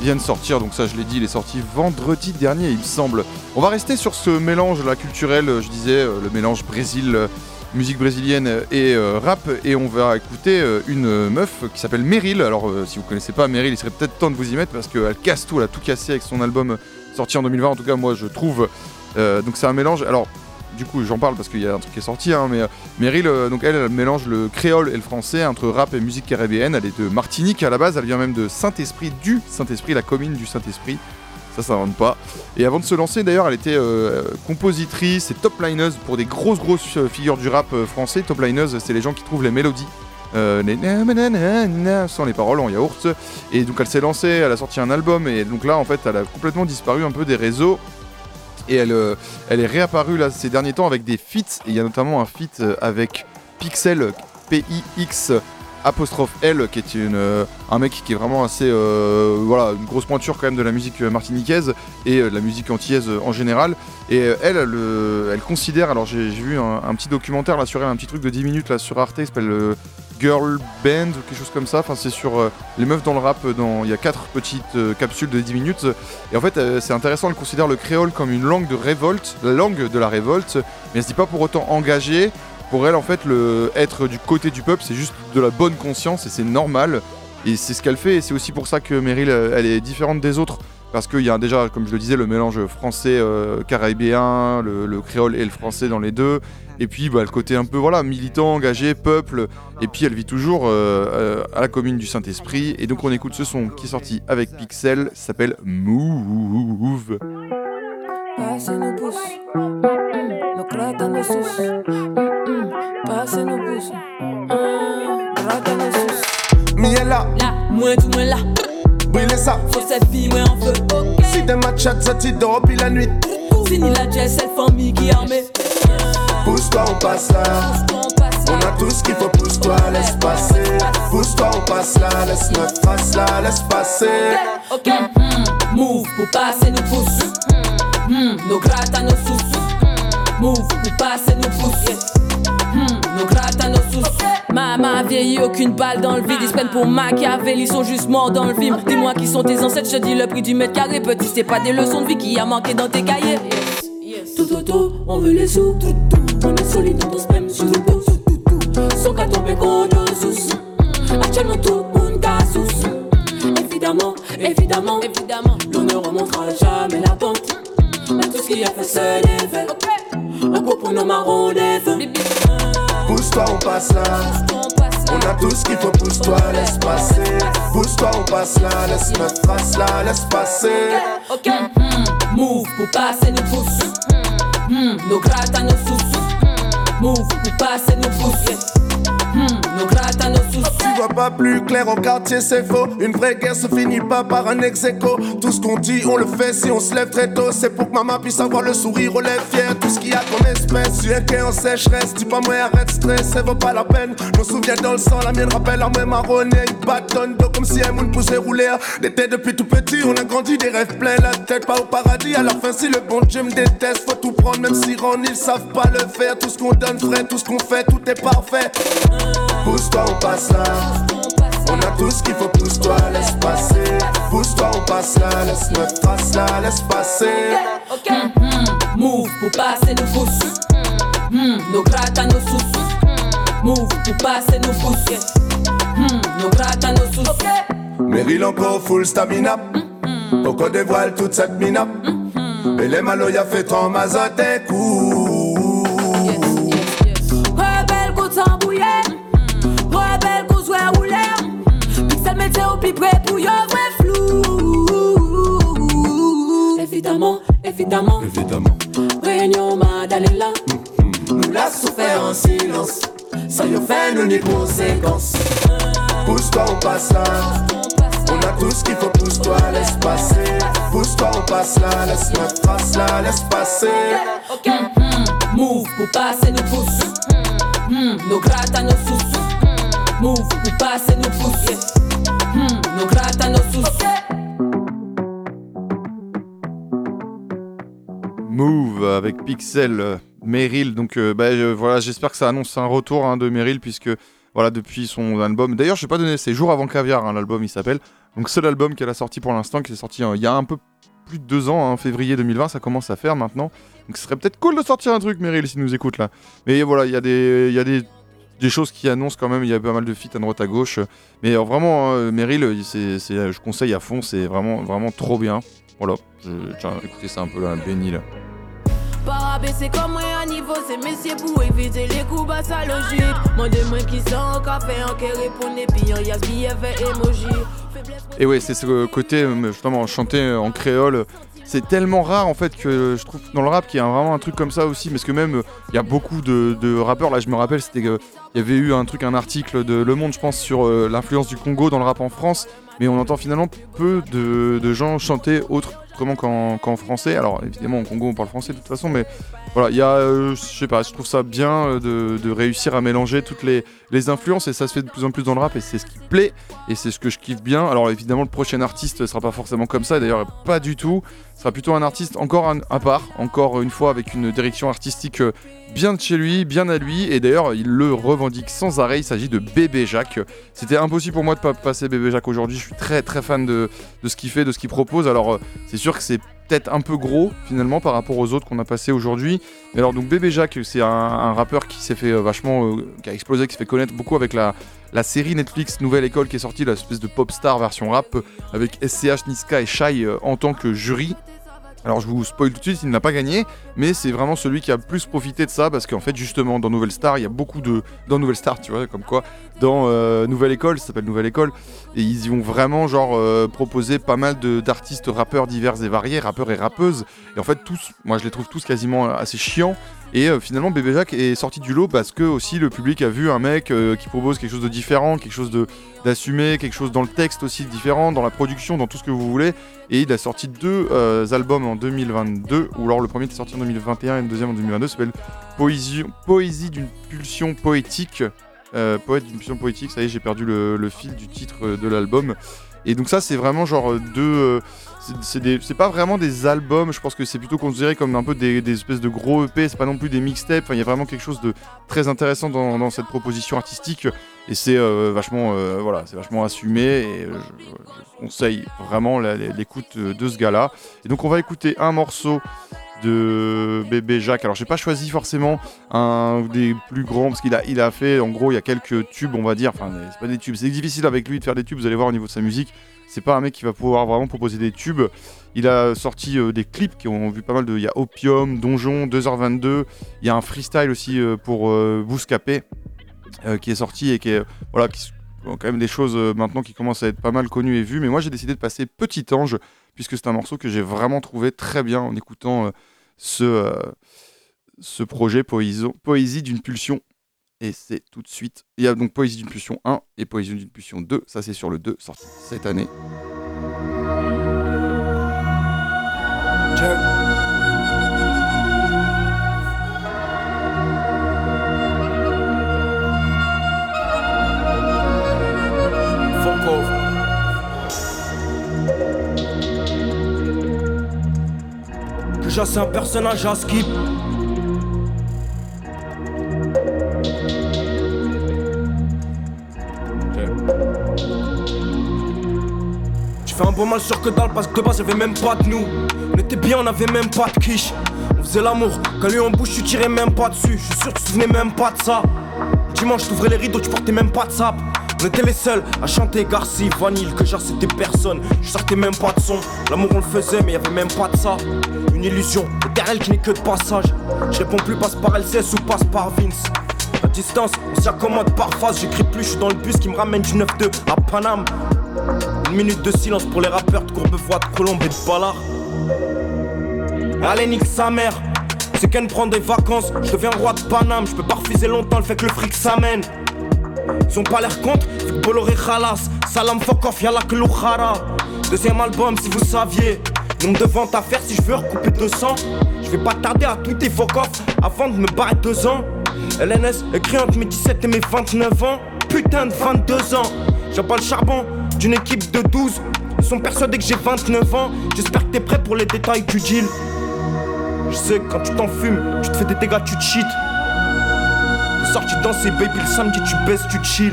Vient de sortir, donc ça je l'ai dit, il est sorti vendredi dernier il me semble. On va rester sur ce mélange là culturel, euh, je disais, euh, le mélange Brésil, euh, musique brésilienne et rap, et on va écouter une meuf qui s'appelle Meryl. Alors si vous connaissez pas Meryl, il serait peut-être temps de vous y mettre parce qu'elle casse tout, elle a tout cassé avec son album sorti en 2020, en tout cas moi je trouve. Donc c'est un mélange, alors du coup j'en parle parce qu'il y a un truc qui est sorti, hein, mais euh, Meryl, euh, donc elle, mélange le créole et le français entre rap et musique caribéenne. Elle est de Martinique à la base, elle vient même de Saint-Esprit, du Saint-Esprit, la commune du Saint-Esprit. Ça, ça rentre pas. Et avant de se lancer, d'ailleurs, elle était euh, compositrice et top lineuse pour des grosses, grosses figures du rap français. Top lineuse, c'est les gens qui trouvent les mélodies. Les sans les paroles en yaourt. Et donc elle s'est lancée, elle a sorti un album et donc là en fait elle a complètement disparu un peu des réseaux. Et elle, euh, elle est réapparue là ces derniers temps avec des feats. Il y a notamment un feat euh, avec Pixel, P-I-X apostrophe L, qui est une, euh, un mec qui est vraiment assez, euh, voilà, une grosse pointure quand même de la musique euh, martiniquaise et de la musique antillaise en général. Et elle, elle, considère, alors j'ai vu un, petit documentaire là sur elle, un petit truc de 10 minutes là sur Arte, qui s'appelle Girl Band ou quelque chose comme ça. Enfin, c'est sur les meufs dans le rap. Dans, il y a quatre petites capsules de 10 minutes. Et en fait, c'est intéressant. Elle considère le créole comme une langue de révolte, la langue de la révolte, mais elle se dit pas pour autant engagée. Pour elle, en fait, le être du côté du peuple, c'est juste de la bonne conscience et c'est normal. Et c'est ce qu'elle fait. Et c'est aussi pour ça que Meryl, euh, elle est différente des autres. Parce qu'il y a déjà, comme je le disais, le mélange français-caribéen, le, le créole et le français dans les deux. Et puis bah, le côté un peu voilà militant, engagé, peuple. Et puis elle vit toujours euh, euh, à la commune du Saint-Esprit. Et donc on écoute ce son qui est sorti avec Pixel, s'appelle Move. Passez-nous pouce, mm, mm, nos crottes à nos sous. Mm, mm, Passez-nous pouce, mm, crottes à nos sous. Mi est là, Là, moi tout moi là. brûlez ça. Faut cette vie, moi en feu. Si des matchs ça t'y dors puis la nuit. Fini la jazz, cette famille qui armée. Pousse-toi, on passe là. On a tout ce qu'il faut, pousse-toi, laisse passer. Pousse-toi, on passe là, laisse notre face là, laisse passer. Ok, mm, move pour passer nous pouces. Mm, nos grattes à nos sous. Move pour passer nous pouces. Mm, nos grattes à nos sous. Maman vieilli, aucune balle dans le vide. Ils se prennent pour Machiavel, ils sont juste morts dans le film. Dis-moi qui sont tes ancêtres, je te dis le prix du mètre carré. Petit, c'est pas des leçons de vie qui a manqué dans tes cahiers. Tout autour, on veut les sous. Tout, tout. On est solide, on danse même sur le dos. Sans qu'à tomber contre nos sous. Actuellement, tout le monde casse Évidemment, évidemment, évidemment, l'on ne remontera jamais la pente. Mais tout ce qui a fait se lever. Un coup pour nos feux. Pousse-toi, on passe là. On a tout ce qu'il faut, pousse-toi, laisse passer. Pousse-toi, on passe là, laisse notre face là, laisse passer. Ok, mm, move pour passer nos pouces. Mm, nos grattes à nos sous. Move pour passer nos pouces. Mm, nos grattes. Tu vois pas plus clair en quartier, c'est faux. Une vraie guerre se finit pas par un ex -aequo. Tout ce qu'on dit, on le fait si on se lève très tôt. C'est pour que maman puisse avoir le sourire aux lèvres fier. Tout ce qu'il y a comme espèce, tu es en sécheresse. Dis pas moi, arrête stress, ça vaut pas la peine. Nos souvenirs dans le sang, la mienne rappelle marronnier. Une bâtonne d'eau comme si un monde pouvait rouler. Têtes depuis tout petit, on a grandi, des rêves pleins. La tête pas au paradis, à la fin, si le bon Dieu me déteste, faut tout prendre, même si Ron, ils savent pas le faire. Tout ce qu'on donne, frère, tout ce qu'on fait, tout est parfait. Pousse-toi, passe là. On a tout ce qu'il faut, pousse-toi, laisse passer. Pousse-toi, on passe là, laisse notre face là, laisse passer. Ok, mm, move pour passer nos pouces. Mm, nos grattes à nos sous. Move pour passer nos pouces. Mm, nos grattes à nos sous. Meryl encore full stamina. Pourquoi dévoile toute cette mina? Et les maloya fait trop mazote coup. Pixel météo puis prêt pour y vrai flou. Évidemment, évidemment. Évidemment. Réunion Madalena. Nous la souffert en silence. Ça y fait nous ni conséquences. Pousse-toi, on passe là. On a tout ce qu'il faut, pousse-toi, laisse passer. Pousse-toi, on passe là, laisse notre face là, laisse passer. Ok, mm, move pour passer nos pouces. Mm, nos grattes à nos sous. Move pour passer nos pouces. Nos grattes à nos sous. Move avec Pixel, euh, Meryl. Donc euh, bah, euh, voilà, j'espère que ça annonce un retour hein, de Meryl puisque voilà depuis son album. D'ailleurs, je vais pas donner, c'est Jours avant caviar, hein, l'album il s'appelle. Donc c'est l'album qu'elle a sorti pour l'instant, qui est sorti euh, il y a un peu plus de deux ans, hein, février 2020, ça commence à faire maintenant. Donc ce serait peut-être cool de sortir un truc, Meryl, si nous écoute là. Mais voilà, il y a des, il y a des des choses qui annoncent quand même, il y a pas mal de feats à droite à gauche. Mais euh, vraiment, hein, Meryl, c'est, c'est- je conseille à fond, c'est vraiment, vraiment trop bien. Voilà, je, tiens, écoutez ça un peu là, béni là. Bas, et yas emoji. Ouais, c'est ce côté euh, justement chanter en créole. C'est tellement rare en fait que je trouve dans le rap qu'il y a vraiment un truc comme ça aussi, parce que même euh, il y a beaucoup de, rappeurs. Là, je me rappelle, c'était que il y avait eu un truc, un article de Le Monde, je pense, sur euh, l'influence du Congo dans le rap en France, mais on entend finalement peu de, de gens chanter autre autrement qu'en français. Alors évidemment, au Congo, on parle français de toute façon, mais voilà, il y a, euh, je sais pas, je trouve ça bien euh, de, réussir à mélanger toutes les, influences et ça se fait de plus en plus dans le rap et c'est ce qui plaît et c'est ce que je kiffe bien. Alors évidemment, le prochain artiste sera pas forcément comme ça, d'ailleurs pas du tout. Sera plutôt un artiste encore à part, encore une fois avec une direction artistique euh, bien de chez lui, bien à lui et d'ailleurs il le revendique sans arrêt. Il s'agit de Bébé Jacques. C'était impossible pour moi de pas passer Bébé Jacques aujourd'hui. Je suis très très fan de, de ce qu'il fait, de ce qu'il propose. Alors c'est sûr que c'est peut-être un peu gros finalement par rapport aux autres qu'on a passés aujourd'hui. Mais alors donc Bébé Jacques, c'est un, rappeur qui s'est fait euh, vachement, euh, qui a explosé, qui s'est fait connaître beaucoup avec la, la série Netflix Nouvelle École qui est sortie, l'espèce de pop star version rap euh, avec SCH, Niska et Shai en tant que jury. Alors je vous spoil tout de suite, il n'a pas gagné, mais c'est vraiment celui qui a le plus profité de ça parce qu'en fait justement dans Nouvelle Star, il y a beaucoup de dans Nouvelle Star, tu vois, comme quoi dans euh, Nouvelle École, ça s'appelle Nouvelle École, et ils y ont vraiment genre euh, proposé pas mal d'artistes rappeurs divers et variés, rappeurs et rappeuses, et en fait tous, moi je les trouve tous quasiment assez chiants. Et euh, finalement, Bébé Jacques est sorti du lot parce que aussi le public a vu un mec euh, qui propose quelque chose de différent, quelque chose d'assumé, quelque chose dans le texte aussi différent, dans la production, dans tout ce que vous voulez. Et il a sorti deux euh, albums en 2022, ou alors le premier était sorti en 2021 et le deuxième en 2022, ça s'appelle Poésie, Poésie d'une pulsion poétique. Poète d'une pulsion poétique, ça y est, j'ai perdu le, le fil du titre de l'album. Et donc ça, c'est vraiment genre deux... c'est- pas vraiment des albums, je pense que c'est plutôt considéré comme un peu des, espèces de gros EP, c'est pas non plus des mixtapes, il y a vraiment quelque chose de très intéressant dans, cette proposition artistique et c'est euh, vachement euh, voilà c'est vachement assumé et euh, je, conseille vraiment l'écoute de ce gars là et donc on va écouter un morceau de bébé Jacques. Alors j'ai pas choisi forcément un des plus grands parce qu'il a il a fait en gros il y a quelques tubes on va dire enfin c'est pas des tubes c'est difficile avec lui de faire des tubes vous allez voir au niveau de sa musique c'est pas un mec qui va pouvoir vraiment proposer des tubes. Il a sorti euh, des clips qui ont vu pas mal de il y a Opium Donjon 2h22 il y a un freestyle aussi euh, pour euh, Bouscapé euh, qui est sorti et qui est voilà qui bon, quand même des choses maintenant qui commencent à être pas mal connues et vues. Mais moi j'ai décidé de passer Petit Ange puisque c'est un morceau que j'ai vraiment trouvé très bien en écoutant ce projet Poésie d'une pulsion et c'est tout de suite. Il y a donc Poésie d'une pulsion 1 et Poésie d'une pulsion 2 ça c'est sur le 2 sorti cette année. Un personnage à skip. Fais un beau mal sur que dalle parce que de base y'avait même pas de nous. On était bien, on avait même pas de quiche. On faisait l'amour, quand lui en bouche tu tirais même pas dessus. Je suis sûr que tu souvenais même pas de ça. Dimanche t'ouvrais les rideaux, tu portais même pas de sap. On était les seuls à chanter Garci, Vanille, que genre c'était personne. Je sortais même pas de son. L'amour on le faisait, mais y avait même pas de ça. Une illusion, éternelle qui n'est que de passage. Je réponds plus, passe par LCS ou passe par Vince. À distance, on s'y accommode par phase. J'écris plus, je suis dans le bus qui me ramène du 9-2 à Paname. Une minute de silence pour les rappeurs de Courbevoie, de Colombe et de Ballard. Allez, nique sa mère. C'est qu'elle prend des vacances. Je deviens roi de Paname. Je peux pas refuser longtemps le fait que le fric s'amène. Ils ont pas l'air contre, Bolloré Khalas. Salam fuck off, y'a la que l'Ukhara. Deuxième album, si vous saviez. Nombre de ventes à faire si je veux recouper 200. Je vais pas tarder à tout fuck off avant de me barrer deux ans. LNS écrit entre mes 17 et mes 29 ans. Putain de 22 ans. J'ai pas le charbon d'une équipe de 12. Ils sont persuadés que j'ai 29 ans. J'espère que t'es prêt pour les détails du deal. Je sais que quand tu t'en fumes, tu te fais des dégâts, tu cheats. Le soir tu danses et baby, le samedi tu baisses, tu chill.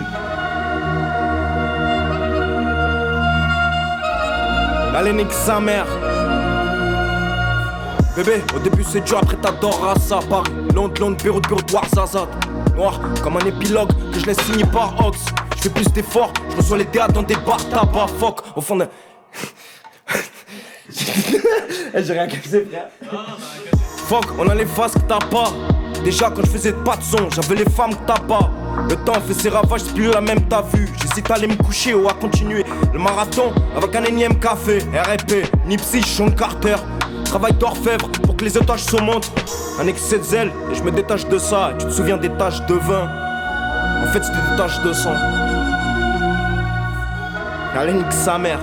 Allez, nique sa mère. Bébé, au début c'est dur, après t'adoreras ça. Paris, Londres, Londres, Beyrouth, Beyrouth, Ouarzazate. Noir comme un épilogue que je laisse signer par Ox. Je fais plus d'efforts, je reçois les DA dans des bars tabac. Fuck, au fond de. J'ai rien cassé, frère. Fuck, on a les faces que t'as pas. Déjà quand je faisais pas de son, j'avais les femmes que. Le temps fait ses ravages, c'est plus la même t'as vu. J'hésite à aller me coucher ou à continuer le marathon avec un énième café. RP, Nipsey, Sean Carter. Travail d'orfèvre pour que les étages se montent. Un excès de zèle et je me détache de ça. Tu te souviens des taches de vin? En fait, c'était des taches de sang. Allez, nique sa mère.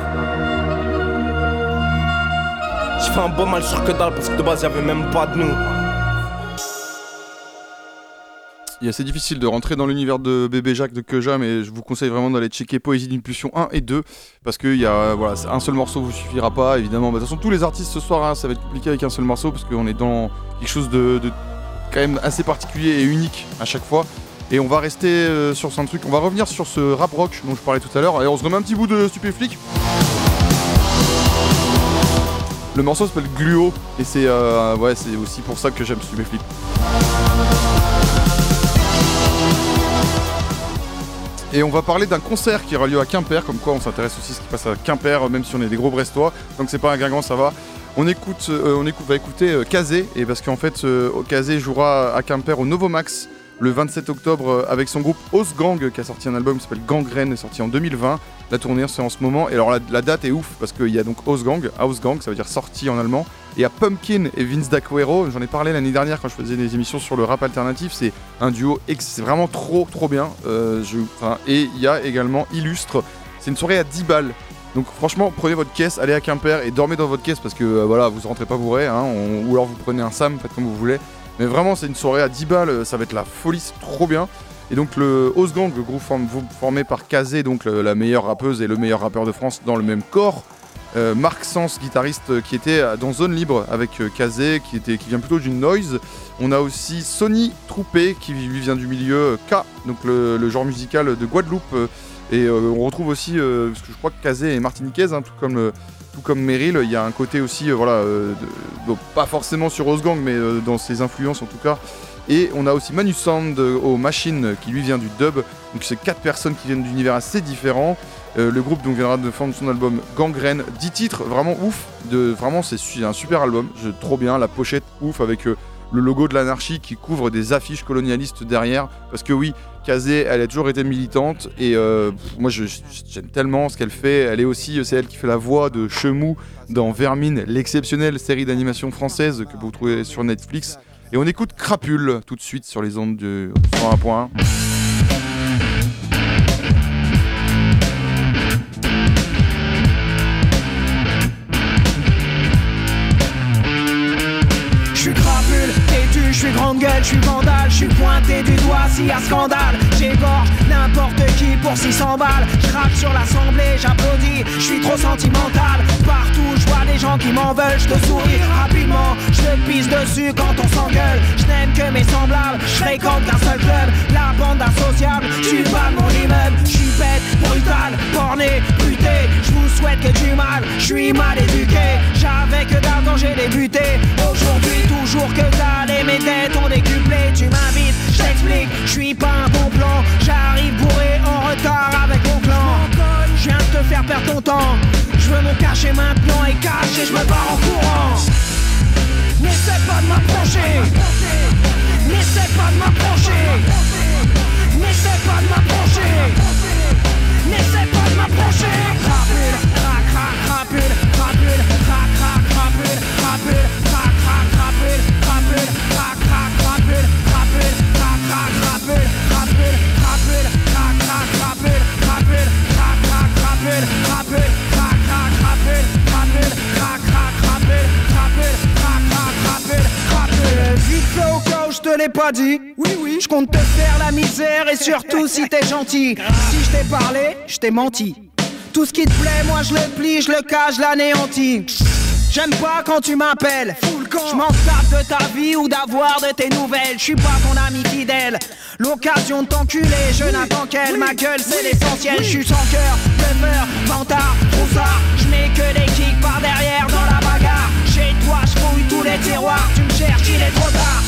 Je fais un beau mal sur que dalle parce que de base y'avait même pas de nous. Il est assez difficile de rentrer dans l'univers de Bébé Jacques de Keja, mais je vous conseille vraiment d'aller checker Poésie d'Impulsion 1 et 2, parce que y a, voilà, un seul morceau vous suffira pas, évidemment. Bah, de toute façon, tous les artistes ce soir, hein, ça va être compliqué avec un seul morceau, parce qu'on est dans quelque chose de, de quand même assez particulier et unique à chaque fois. Et on va rester euh, sur ce truc, on va revenir sur ce rap rock dont je parlais tout à l'heure, et on se remet un petit bout de Stupéflic. Le morceau s'appelle Gluo, et c'est euh, c'est aussi pour ça que j'aime Stupéflic. Et on va parler d'un concert qui aura lieu à Quimper, comme quoi on s'intéresse aussi à ce qui passe à Quimper, même si on est des gros Brestois. Donc c'est pas un Guingamp, ça va. On écoute, euh, on va écouter Kazé, et parce qu'en fait, Kazé jouera à Quimper au Novomax le 27 octobre euh, avec son groupe Gang qui a sorti un album qui s'appelle Gangrène, sorti en 2020. La tournée c'est en ce moment, et alors la, date est ouf parce qu'il y a donc Gang, House Gang, ça veut dire sorti en allemand. Et il y a Pumpkin et Vince D'Aquero, j'en ai parlé l'année dernière quand je faisais des émissions sur le rap alternatif, c'est un duo, c'est vraiment trop trop bien. Euh, et il y a également Illustre, c'est une soirée à 10 balles. Donc franchement, prenez votre caisse, allez à Quimper et dormez dans votre caisse parce que euh, voilà, vous rentrez pas bourré, hein, ou alors vous prenez un Sam, faites comme vous voulez. Mais vraiment, c'est une soirée à 10 balles, ça va être la folie, c'est trop bien. Et donc le Gang, le groupe form- formé par Kazé, donc la meilleure rappeuse et le meilleur rappeur de France dans le même corps. Euh, Marc Sens, guitariste euh, qui était euh, dans Zone Libre avec Kazé, qui, était, qui vient plutôt d'une noise. On a aussi Sonny Troupé, qui lui vient du milieu K, donc le, genre musical de Guadeloupe. et on retrouve aussi, parce que je crois que Kazé est martiniquaise, hein, tout comme le- comme Meryl, il y a un côté aussi, euh, voilà, euh, pas forcément sur Gang, mais euh, dans ses influences en tout cas. Et on a aussi Manu Sand aux machines, qui lui vient du dub. Donc c'est quatre personnes qui viennent d'univers assez différents. Le groupe donc viendra de fendre son album Gangrène, 10 titres vraiment ouf. De, vraiment c'est un super album, trop bien. La pochette ouf avec le logo de l'anarchie qui couvre des affiches colonialistes derrière. Parce que oui, Kazé, elle a toujours été militante et euh, moi j'aime tellement ce qu'elle fait. Elle est aussi, c'est elle qui fait la voix de Chemou dans Vermine, l'exceptionnelle série d'animation française que vous trouvez sur Netflix. Et on écoute Crapule tout de suite sur les ondes de 101.1. je suis grande gueule, je suis vandale, je suis pointé du doigt s'il y scandale. J'égorge n'importe qui pour 600 balles. Je sur l'assemblée, j'applaudis, je suis trop sentimental. Partout, des gens qui m'en veulent, je te souris rapidement, je te pisse dessus quand on s'engueule. Je que mes semblables, je fréquente qu'un seul club, la bande associable. Je suis pas mon immeuble, je suis bête, brutal, borné, buté. Je vous souhaite que du mal, je suis mal éduqué. J'avais que dalle quand j'ai débuté. Aujourd'hui, toujours que dalle et mes dettes ont décuplé. Tu m'invites, je t'explique, je suis pas un bon plan. J'arrive bourré en avec mon clan. Je viens de te faire perdre ton temps. Je veux mon cachet maintenant et cache et je me barre en courant. N'essaie pas de m'approcher. N'essaie pas de m'approcher. N'essaie pas de m'approcher. N'essaie pas de m'approcher. Crapule, crac, crac, crapule, crapule, crac, crac, te l'ai pas dit. Oui, oui. Je compte te faire la misère et surtout si t'es gentil. Si je t'ai parlé, je t'ai menti. Tout ce qui te plaît, moi je le plie, je le cache, je l'anéantis. J'aime pas quand tu m'appelles. Je m'en tape de ta vie ou d'avoir de tes nouvelles. Je suis pas ton ami fidèle. L'occasion de t'enculer, je n'attends qu'elle. Ma gueule, c'est l'essentiel. Je suis sans cœur, bluffeur, vantard, troussard. Je mets que des kicks par derrière dans la bagarre. Chez toi, je fouille tous les tiroirs. Tu me cherches, il est trop tard.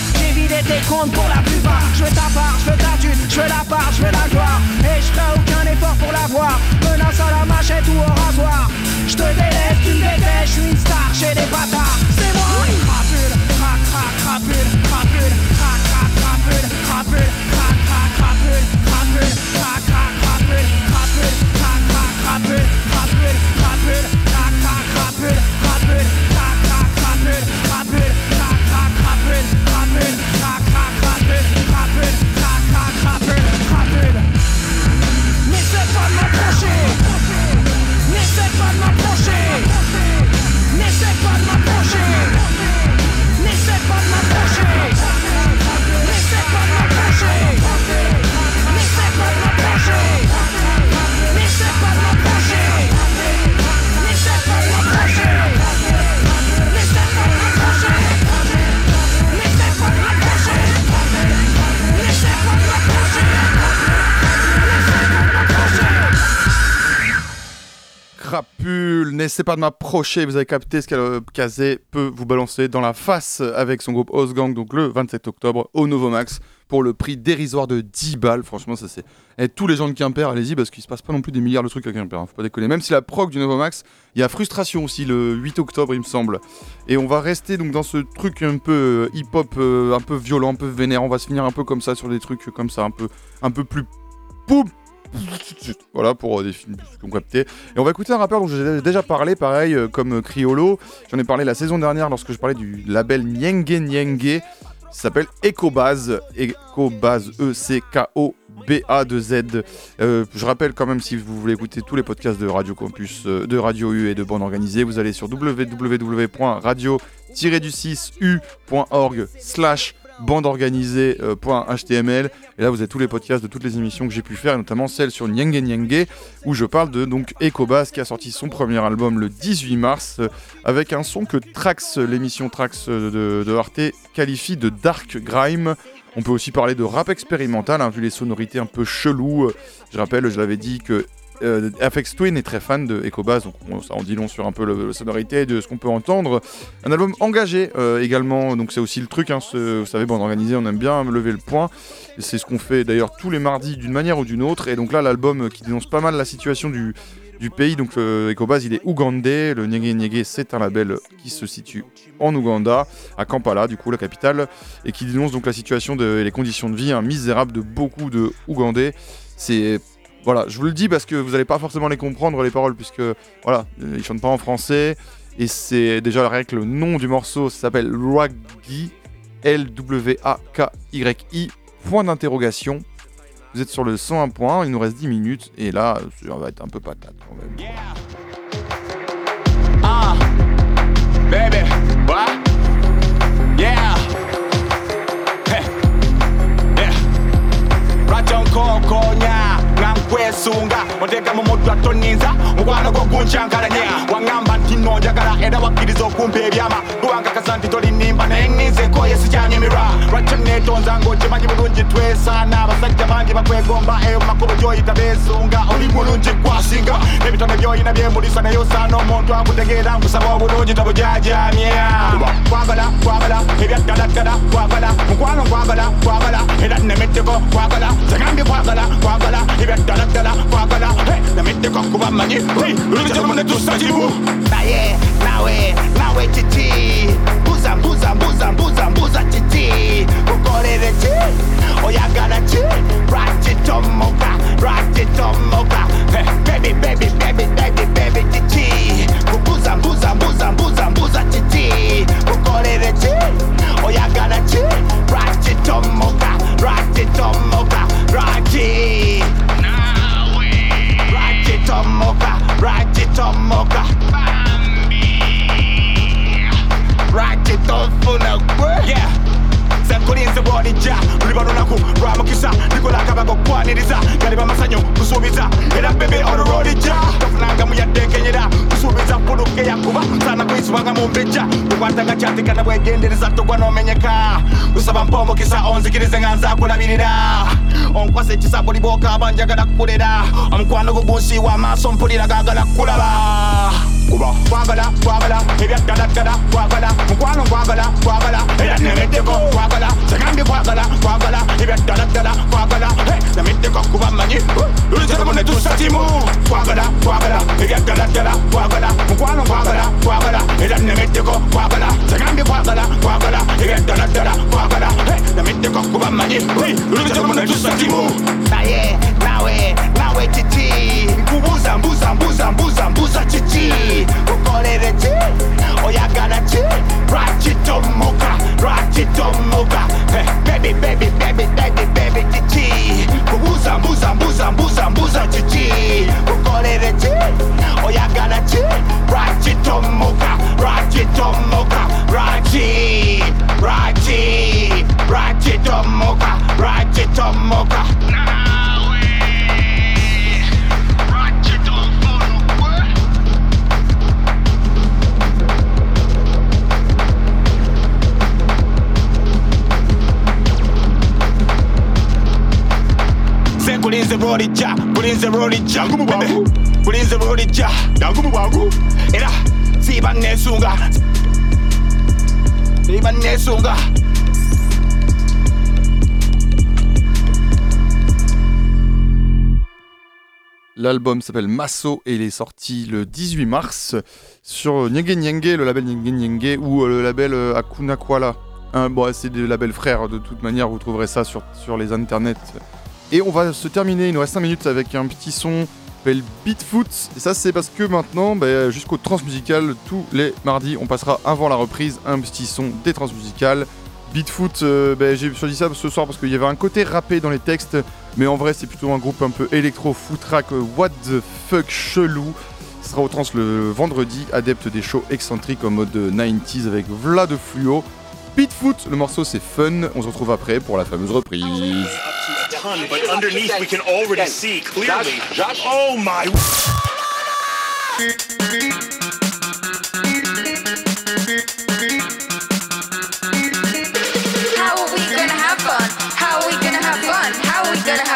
Vidé tes comptes pour la plupart. Je veux ta part, je veux ta thune, je veux la part, je veux la gloire. Et je ferai aucun effort pour l'avoir. Menace à la machette ou au rasoir. N'essayez pas de m'approcher, vous avez capté ce qu'Alokazé peut vous balancer dans la face avec son groupe Osgang, donc le 27 octobre au Novomax, pour le prix dérisoire de 10 balles. Franchement, ça c'est. Et tous les gens de Quimper, allez-y, parce qu'il se passe pas non plus des milliards de trucs à Quimper, hein, faut pas déconner. Même si la prog du Novomax, il y a Frustration aussi le 8 octobre, il me semble. Et on va rester donc dans ce truc un peu euh, hip-hop, euh, un peu violent, un peu vénère. On va se finir un peu comme ça sur des trucs comme ça, un peu, un peu plus. Poum voilà pour euh, des films qu'on capté. Et on va écouter un rappeur dont j'ai déjà parlé, pareil euh, comme euh, Criolo. J'en ai parlé la saison dernière lorsque je parlais du label Nyenge Nyenge. Ça s'appelle Ecobase. Ecobase, E-C-K-O-B-A-2-Z. je rappelle quand même, si vous voulez écouter tous les podcasts de Radio Campus, de Radio U et de Bande Organisée, vous allez sur www.radio-du6u.org slash bandeorganisée.html et là vous avez tous les podcasts de toutes les émissions que j'ai pu faire et notamment celle sur Nyenge Nyenge où je parle de donc Ecobas qui a sorti son premier album le 18 mars euh, avec un son que Trax l'émission Trax de, de Arte qualifie de dark grime on peut aussi parler de rap expérimental, hein, vu les sonorités un peu cheloues. Je rappelle, je l'avais dit que euh, Twin est très fan de Ecobase, donc ça en dit long sur un peu la sonorité de ce qu'on peut entendre. Un album engagé euh, également, donc c'est aussi le truc, hein, vous savez, bon, organisé, on aime bien lever le point. C'est ce qu'on fait d'ailleurs tous les mardis d'une manière ou d'une autre. Et donc là, l'album qui dénonce pas mal la situation du, pays. Donc euh, Ecobase, il est ougandais. Le Nyege Nyege, c'est un label qui se situe en Ouganda, à Kampala, du coup, la capitale, et qui dénonce donc la situation et les conditions de vie hein, misérables de beaucoup de Ougandais. C'est voilà, je vous le dis parce que vous n'allez pas forcément les comprendre les paroles puisque voilà, ils chantent pas en français et c'est déjà la règle le nom du morceau s'appelle Lwagi L W A K Y I point d'interrogation. Vous êtes sur le 101 points, il nous reste 10 minutes et là ça va être un peu patate quand même. Ah, baby. Rajon kokonya ngankwesunga onteka mu mutwe atoninza mukwano gwo gunkyankalanya waŋŋamba nti nno njagala era wakkiriza okumpa ebyama. Gwewankakasa nti tolinimba naye nninza enkoye sikyanyumirwa lwakyo neetonza ng'okimanyi bulungi twesaana. Abasajja bangi bakwegomba eyo makubo gy'oyita beesunga. Oli mulungi kwasinga n'ebitone by'oyina byemulisa naye osaana omuntu akutegeera nkusaba obulungi tobujajamya kwagala kwagala ebyaddaladdala kwagala. Mukwano kwagala kwagala. Era nemetteko kwagala. Tegambye kwagala kwagala dala dala wabala namete kwa kubamanyi rubitira mune tusajibu naye nawe nawe chichi. Mbuza mbuza mbuza mbuza mbuza chichi. Kukorere buli bwokaba njagala kukulera omukwano gwo gunsiiwa amaaso mpulira gagala kulaba kuba. Kwagala kwagala ebyaddaladdala kwagala. Mukwano kwagala kwagala era nemeddeko kwagala. Segambye kwagala kwagala ebyaddaladdala kwagala. Nemeddeko kuba mmanyi. Lulizemu ne tusatimu kwagala kwagala ebyaddaladdala kwagala. Mukwano kwagala kwagala era nemeddeko kwagala. Segambye kwagala kwagala ebyaddaladdala kwagala. Nemeddeko kuba nawe chichi nkubuza mbuza mbuza mbuza mbuza chichi kukolere chi oyagana chi rachitomoka rachitomoka bebi bebi bebi bebi bebi chichi kubuza mbuza mbuza mbuza mbuza chichi kukolere chi oyagana chi rachitomoka rachitomoka rachi rachi rachitomoka rachitomoka rachi bulinze rolija bebe bulinze rolija era siba nesunga siba nesunga L'album s'appelle Masso et il est sorti le 18 mars sur Nyenge Nyenge, le label Nyenge Nyenge ou euh, le label euh, Akuna Kuala. Hein, bon, c'est des labels frères, de toute manière, vous trouverez ça sur, sur les internets. Et on va se terminer, il nous reste 5 minutes avec un petit son qui s'appelle Beatfoot. Et ça, c'est parce que maintenant, bah, jusqu'au transmusical, tous les mardis, on passera avant la reprise un petit son des transmusicales. Beatfoot, euh, bah, j'ai choisi ça ce soir parce qu'il y avait un côté rappé dans les textes, mais en vrai, c'est plutôt un groupe un peu électro footrack, what the fuck chelou. Ce sera au trans le vendredi, adepte des shows excentriques en mode 90s avec Vlad Fluo. Beatfoot, le morceau c'est fun, on se retrouve après pour la fameuse reprise. Oh my. How are we gonna have fun? How are we gonna have fun? How are we gonna have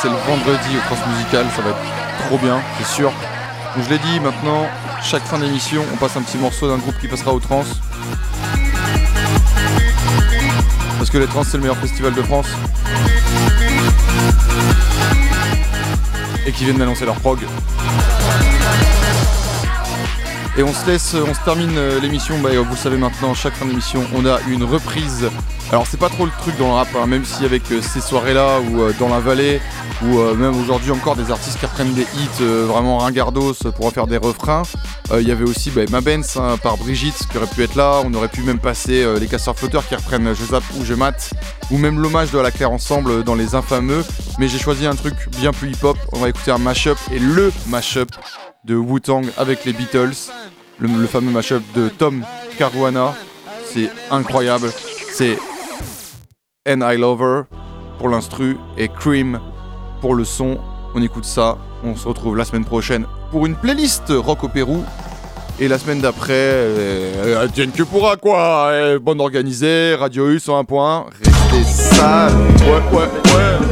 c'est le vendredi au Transmusical, ça va être trop bien, c'est sûr. Donc je l'ai dit, maintenant, chaque fin d'émission, on passe un petit morceau d'un groupe qui passera au Trans. Parce que les Trans, c'est le meilleur festival de France. Et qui viennent d'annoncer leur prog. Et on se laisse, on se termine euh, l'émission, bah, vous le savez maintenant, chaque fin d'émission, on a une reprise. Alors c'est pas trop le truc dans le rap, hein, même si avec euh, ces soirées-là, ou euh, dans la vallée, ou euh, même aujourd'hui encore des artistes qui reprennent des hits euh, vraiment ringardos pour en faire des refrains. Euh, Il y avait aussi bah, Ma Benz hein, par Brigitte qui aurait pu être là, on aurait pu même passer les casseurs flotteurs qui reprennent Je zappe ou Je mate, ou même l'hommage de la Claire Ensemble dans Les Infameux. Mais j'ai choisi un truc bien plus hip-hop, on va écouter un mashup, et le mashup de Wu-Tang avec les Beatles, le, le fameux mashup de Tom Caruana. C'est incroyable. C'est And I Love Her pour l'instru et Cream pour le son. On écoute ça. On se retrouve la semaine prochaine pour une playlist rock au Pérou. Et la semaine d'après, euh, euh, tienne que pourra quoi. Eh, bonne organisée, Radio U 101.1. Restez sales. Ouais, ouais, ouais.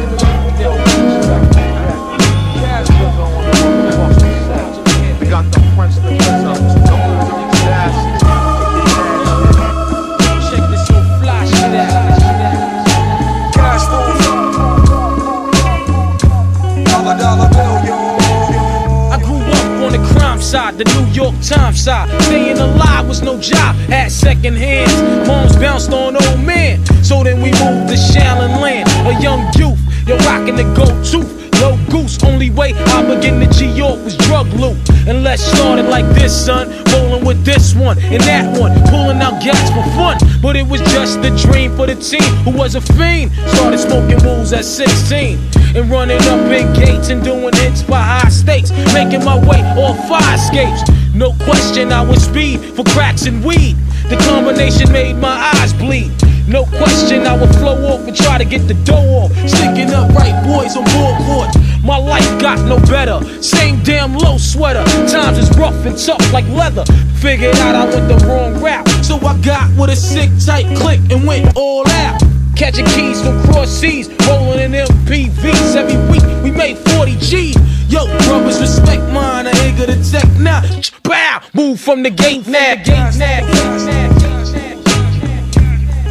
Side, the New York Times side. Staying alive was no job, had second hands. Moms bounced on old men, so then we moved to Shallon Land. A young youth, you're rocking the go-to. No goose, only way I begin to G York was drug loot. And let's start it like this, son. Rolling with this one and that one, pulling out gas for fun. But it was just a dream for the team who was a fiend. Started smoking wools at 16 and running up in gates and doing hits for high stakes. Making my way off fire escapes. No question, I was speed for cracks and weed. The combination made my eyes bleed. No question, I would flow off and try to get the dough off. Sticking up right boys on board court. My life got no better. Same damn low sweater. Times is rough and tough like leather. Figured out I went the wrong route. So I got with a sick tight click and went all out. Catching keys from cross seas, rolling in MPVs every week. We made 40 G's. Yo, brothers, respect mine. I ain't gonna tech now. Bow, move from the gate now. Gate now.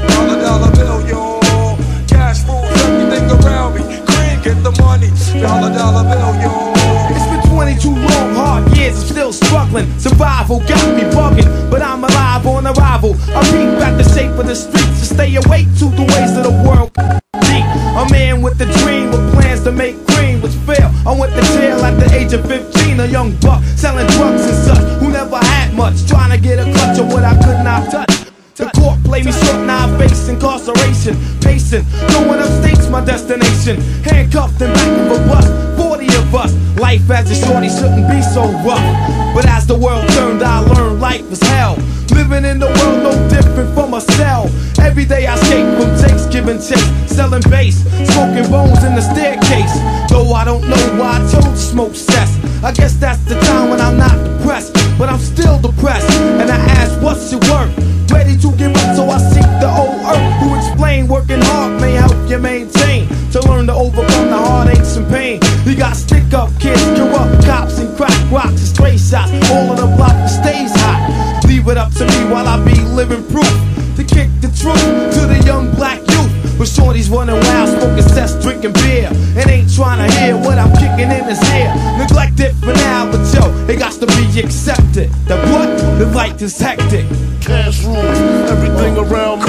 Dollar dollar bill, yo. Cash rules everything around me. Green, get the money. Dollar dollar bill, yo. It's been 22 long, hard years, I'm still struggling. Survival got me bugging, but I'm alive on arrival. I peep at the shape of the streets to stay awake to the ways of the world. A man with a dream with plans to make green, which fail. I went to jail at the age of 15, a young buck selling drugs and such, who never had much, trying to get a clutch of what I could not touch. The court play me short, now I face incarceration. Pacing, going upstate's my destination. Handcuffed in back of a bus, 40 of us. Life as a shorty shouldn't be so rough. But as the world turned, I learned life is hell. Living in the world no different from a cell. Every day I escape from takes, giving chase, selling bass, smoking bones in the staircase. Though I don't know why I chose to smoke cess. I guess that's the time when I'm not depressed, but I'm still depressed. And I ask, what's your work? Ready to give up, so I seek the old earth who explain working hard may help you maintain. To learn to overcome the heartaches and pain. You got stick up kids, corrupt cops, and crack rocks and stray shots. All of the block stays hot. Leave it up to me while I be living proof to kick the truth to the young black youth. But shorties running wild, smoking cess, drinking beer, and ain't trying to hear what I'm kicking in his ear. Neglect it for now, but yo, it got to be accepted. That what? The life is hectic. Cash rules everything around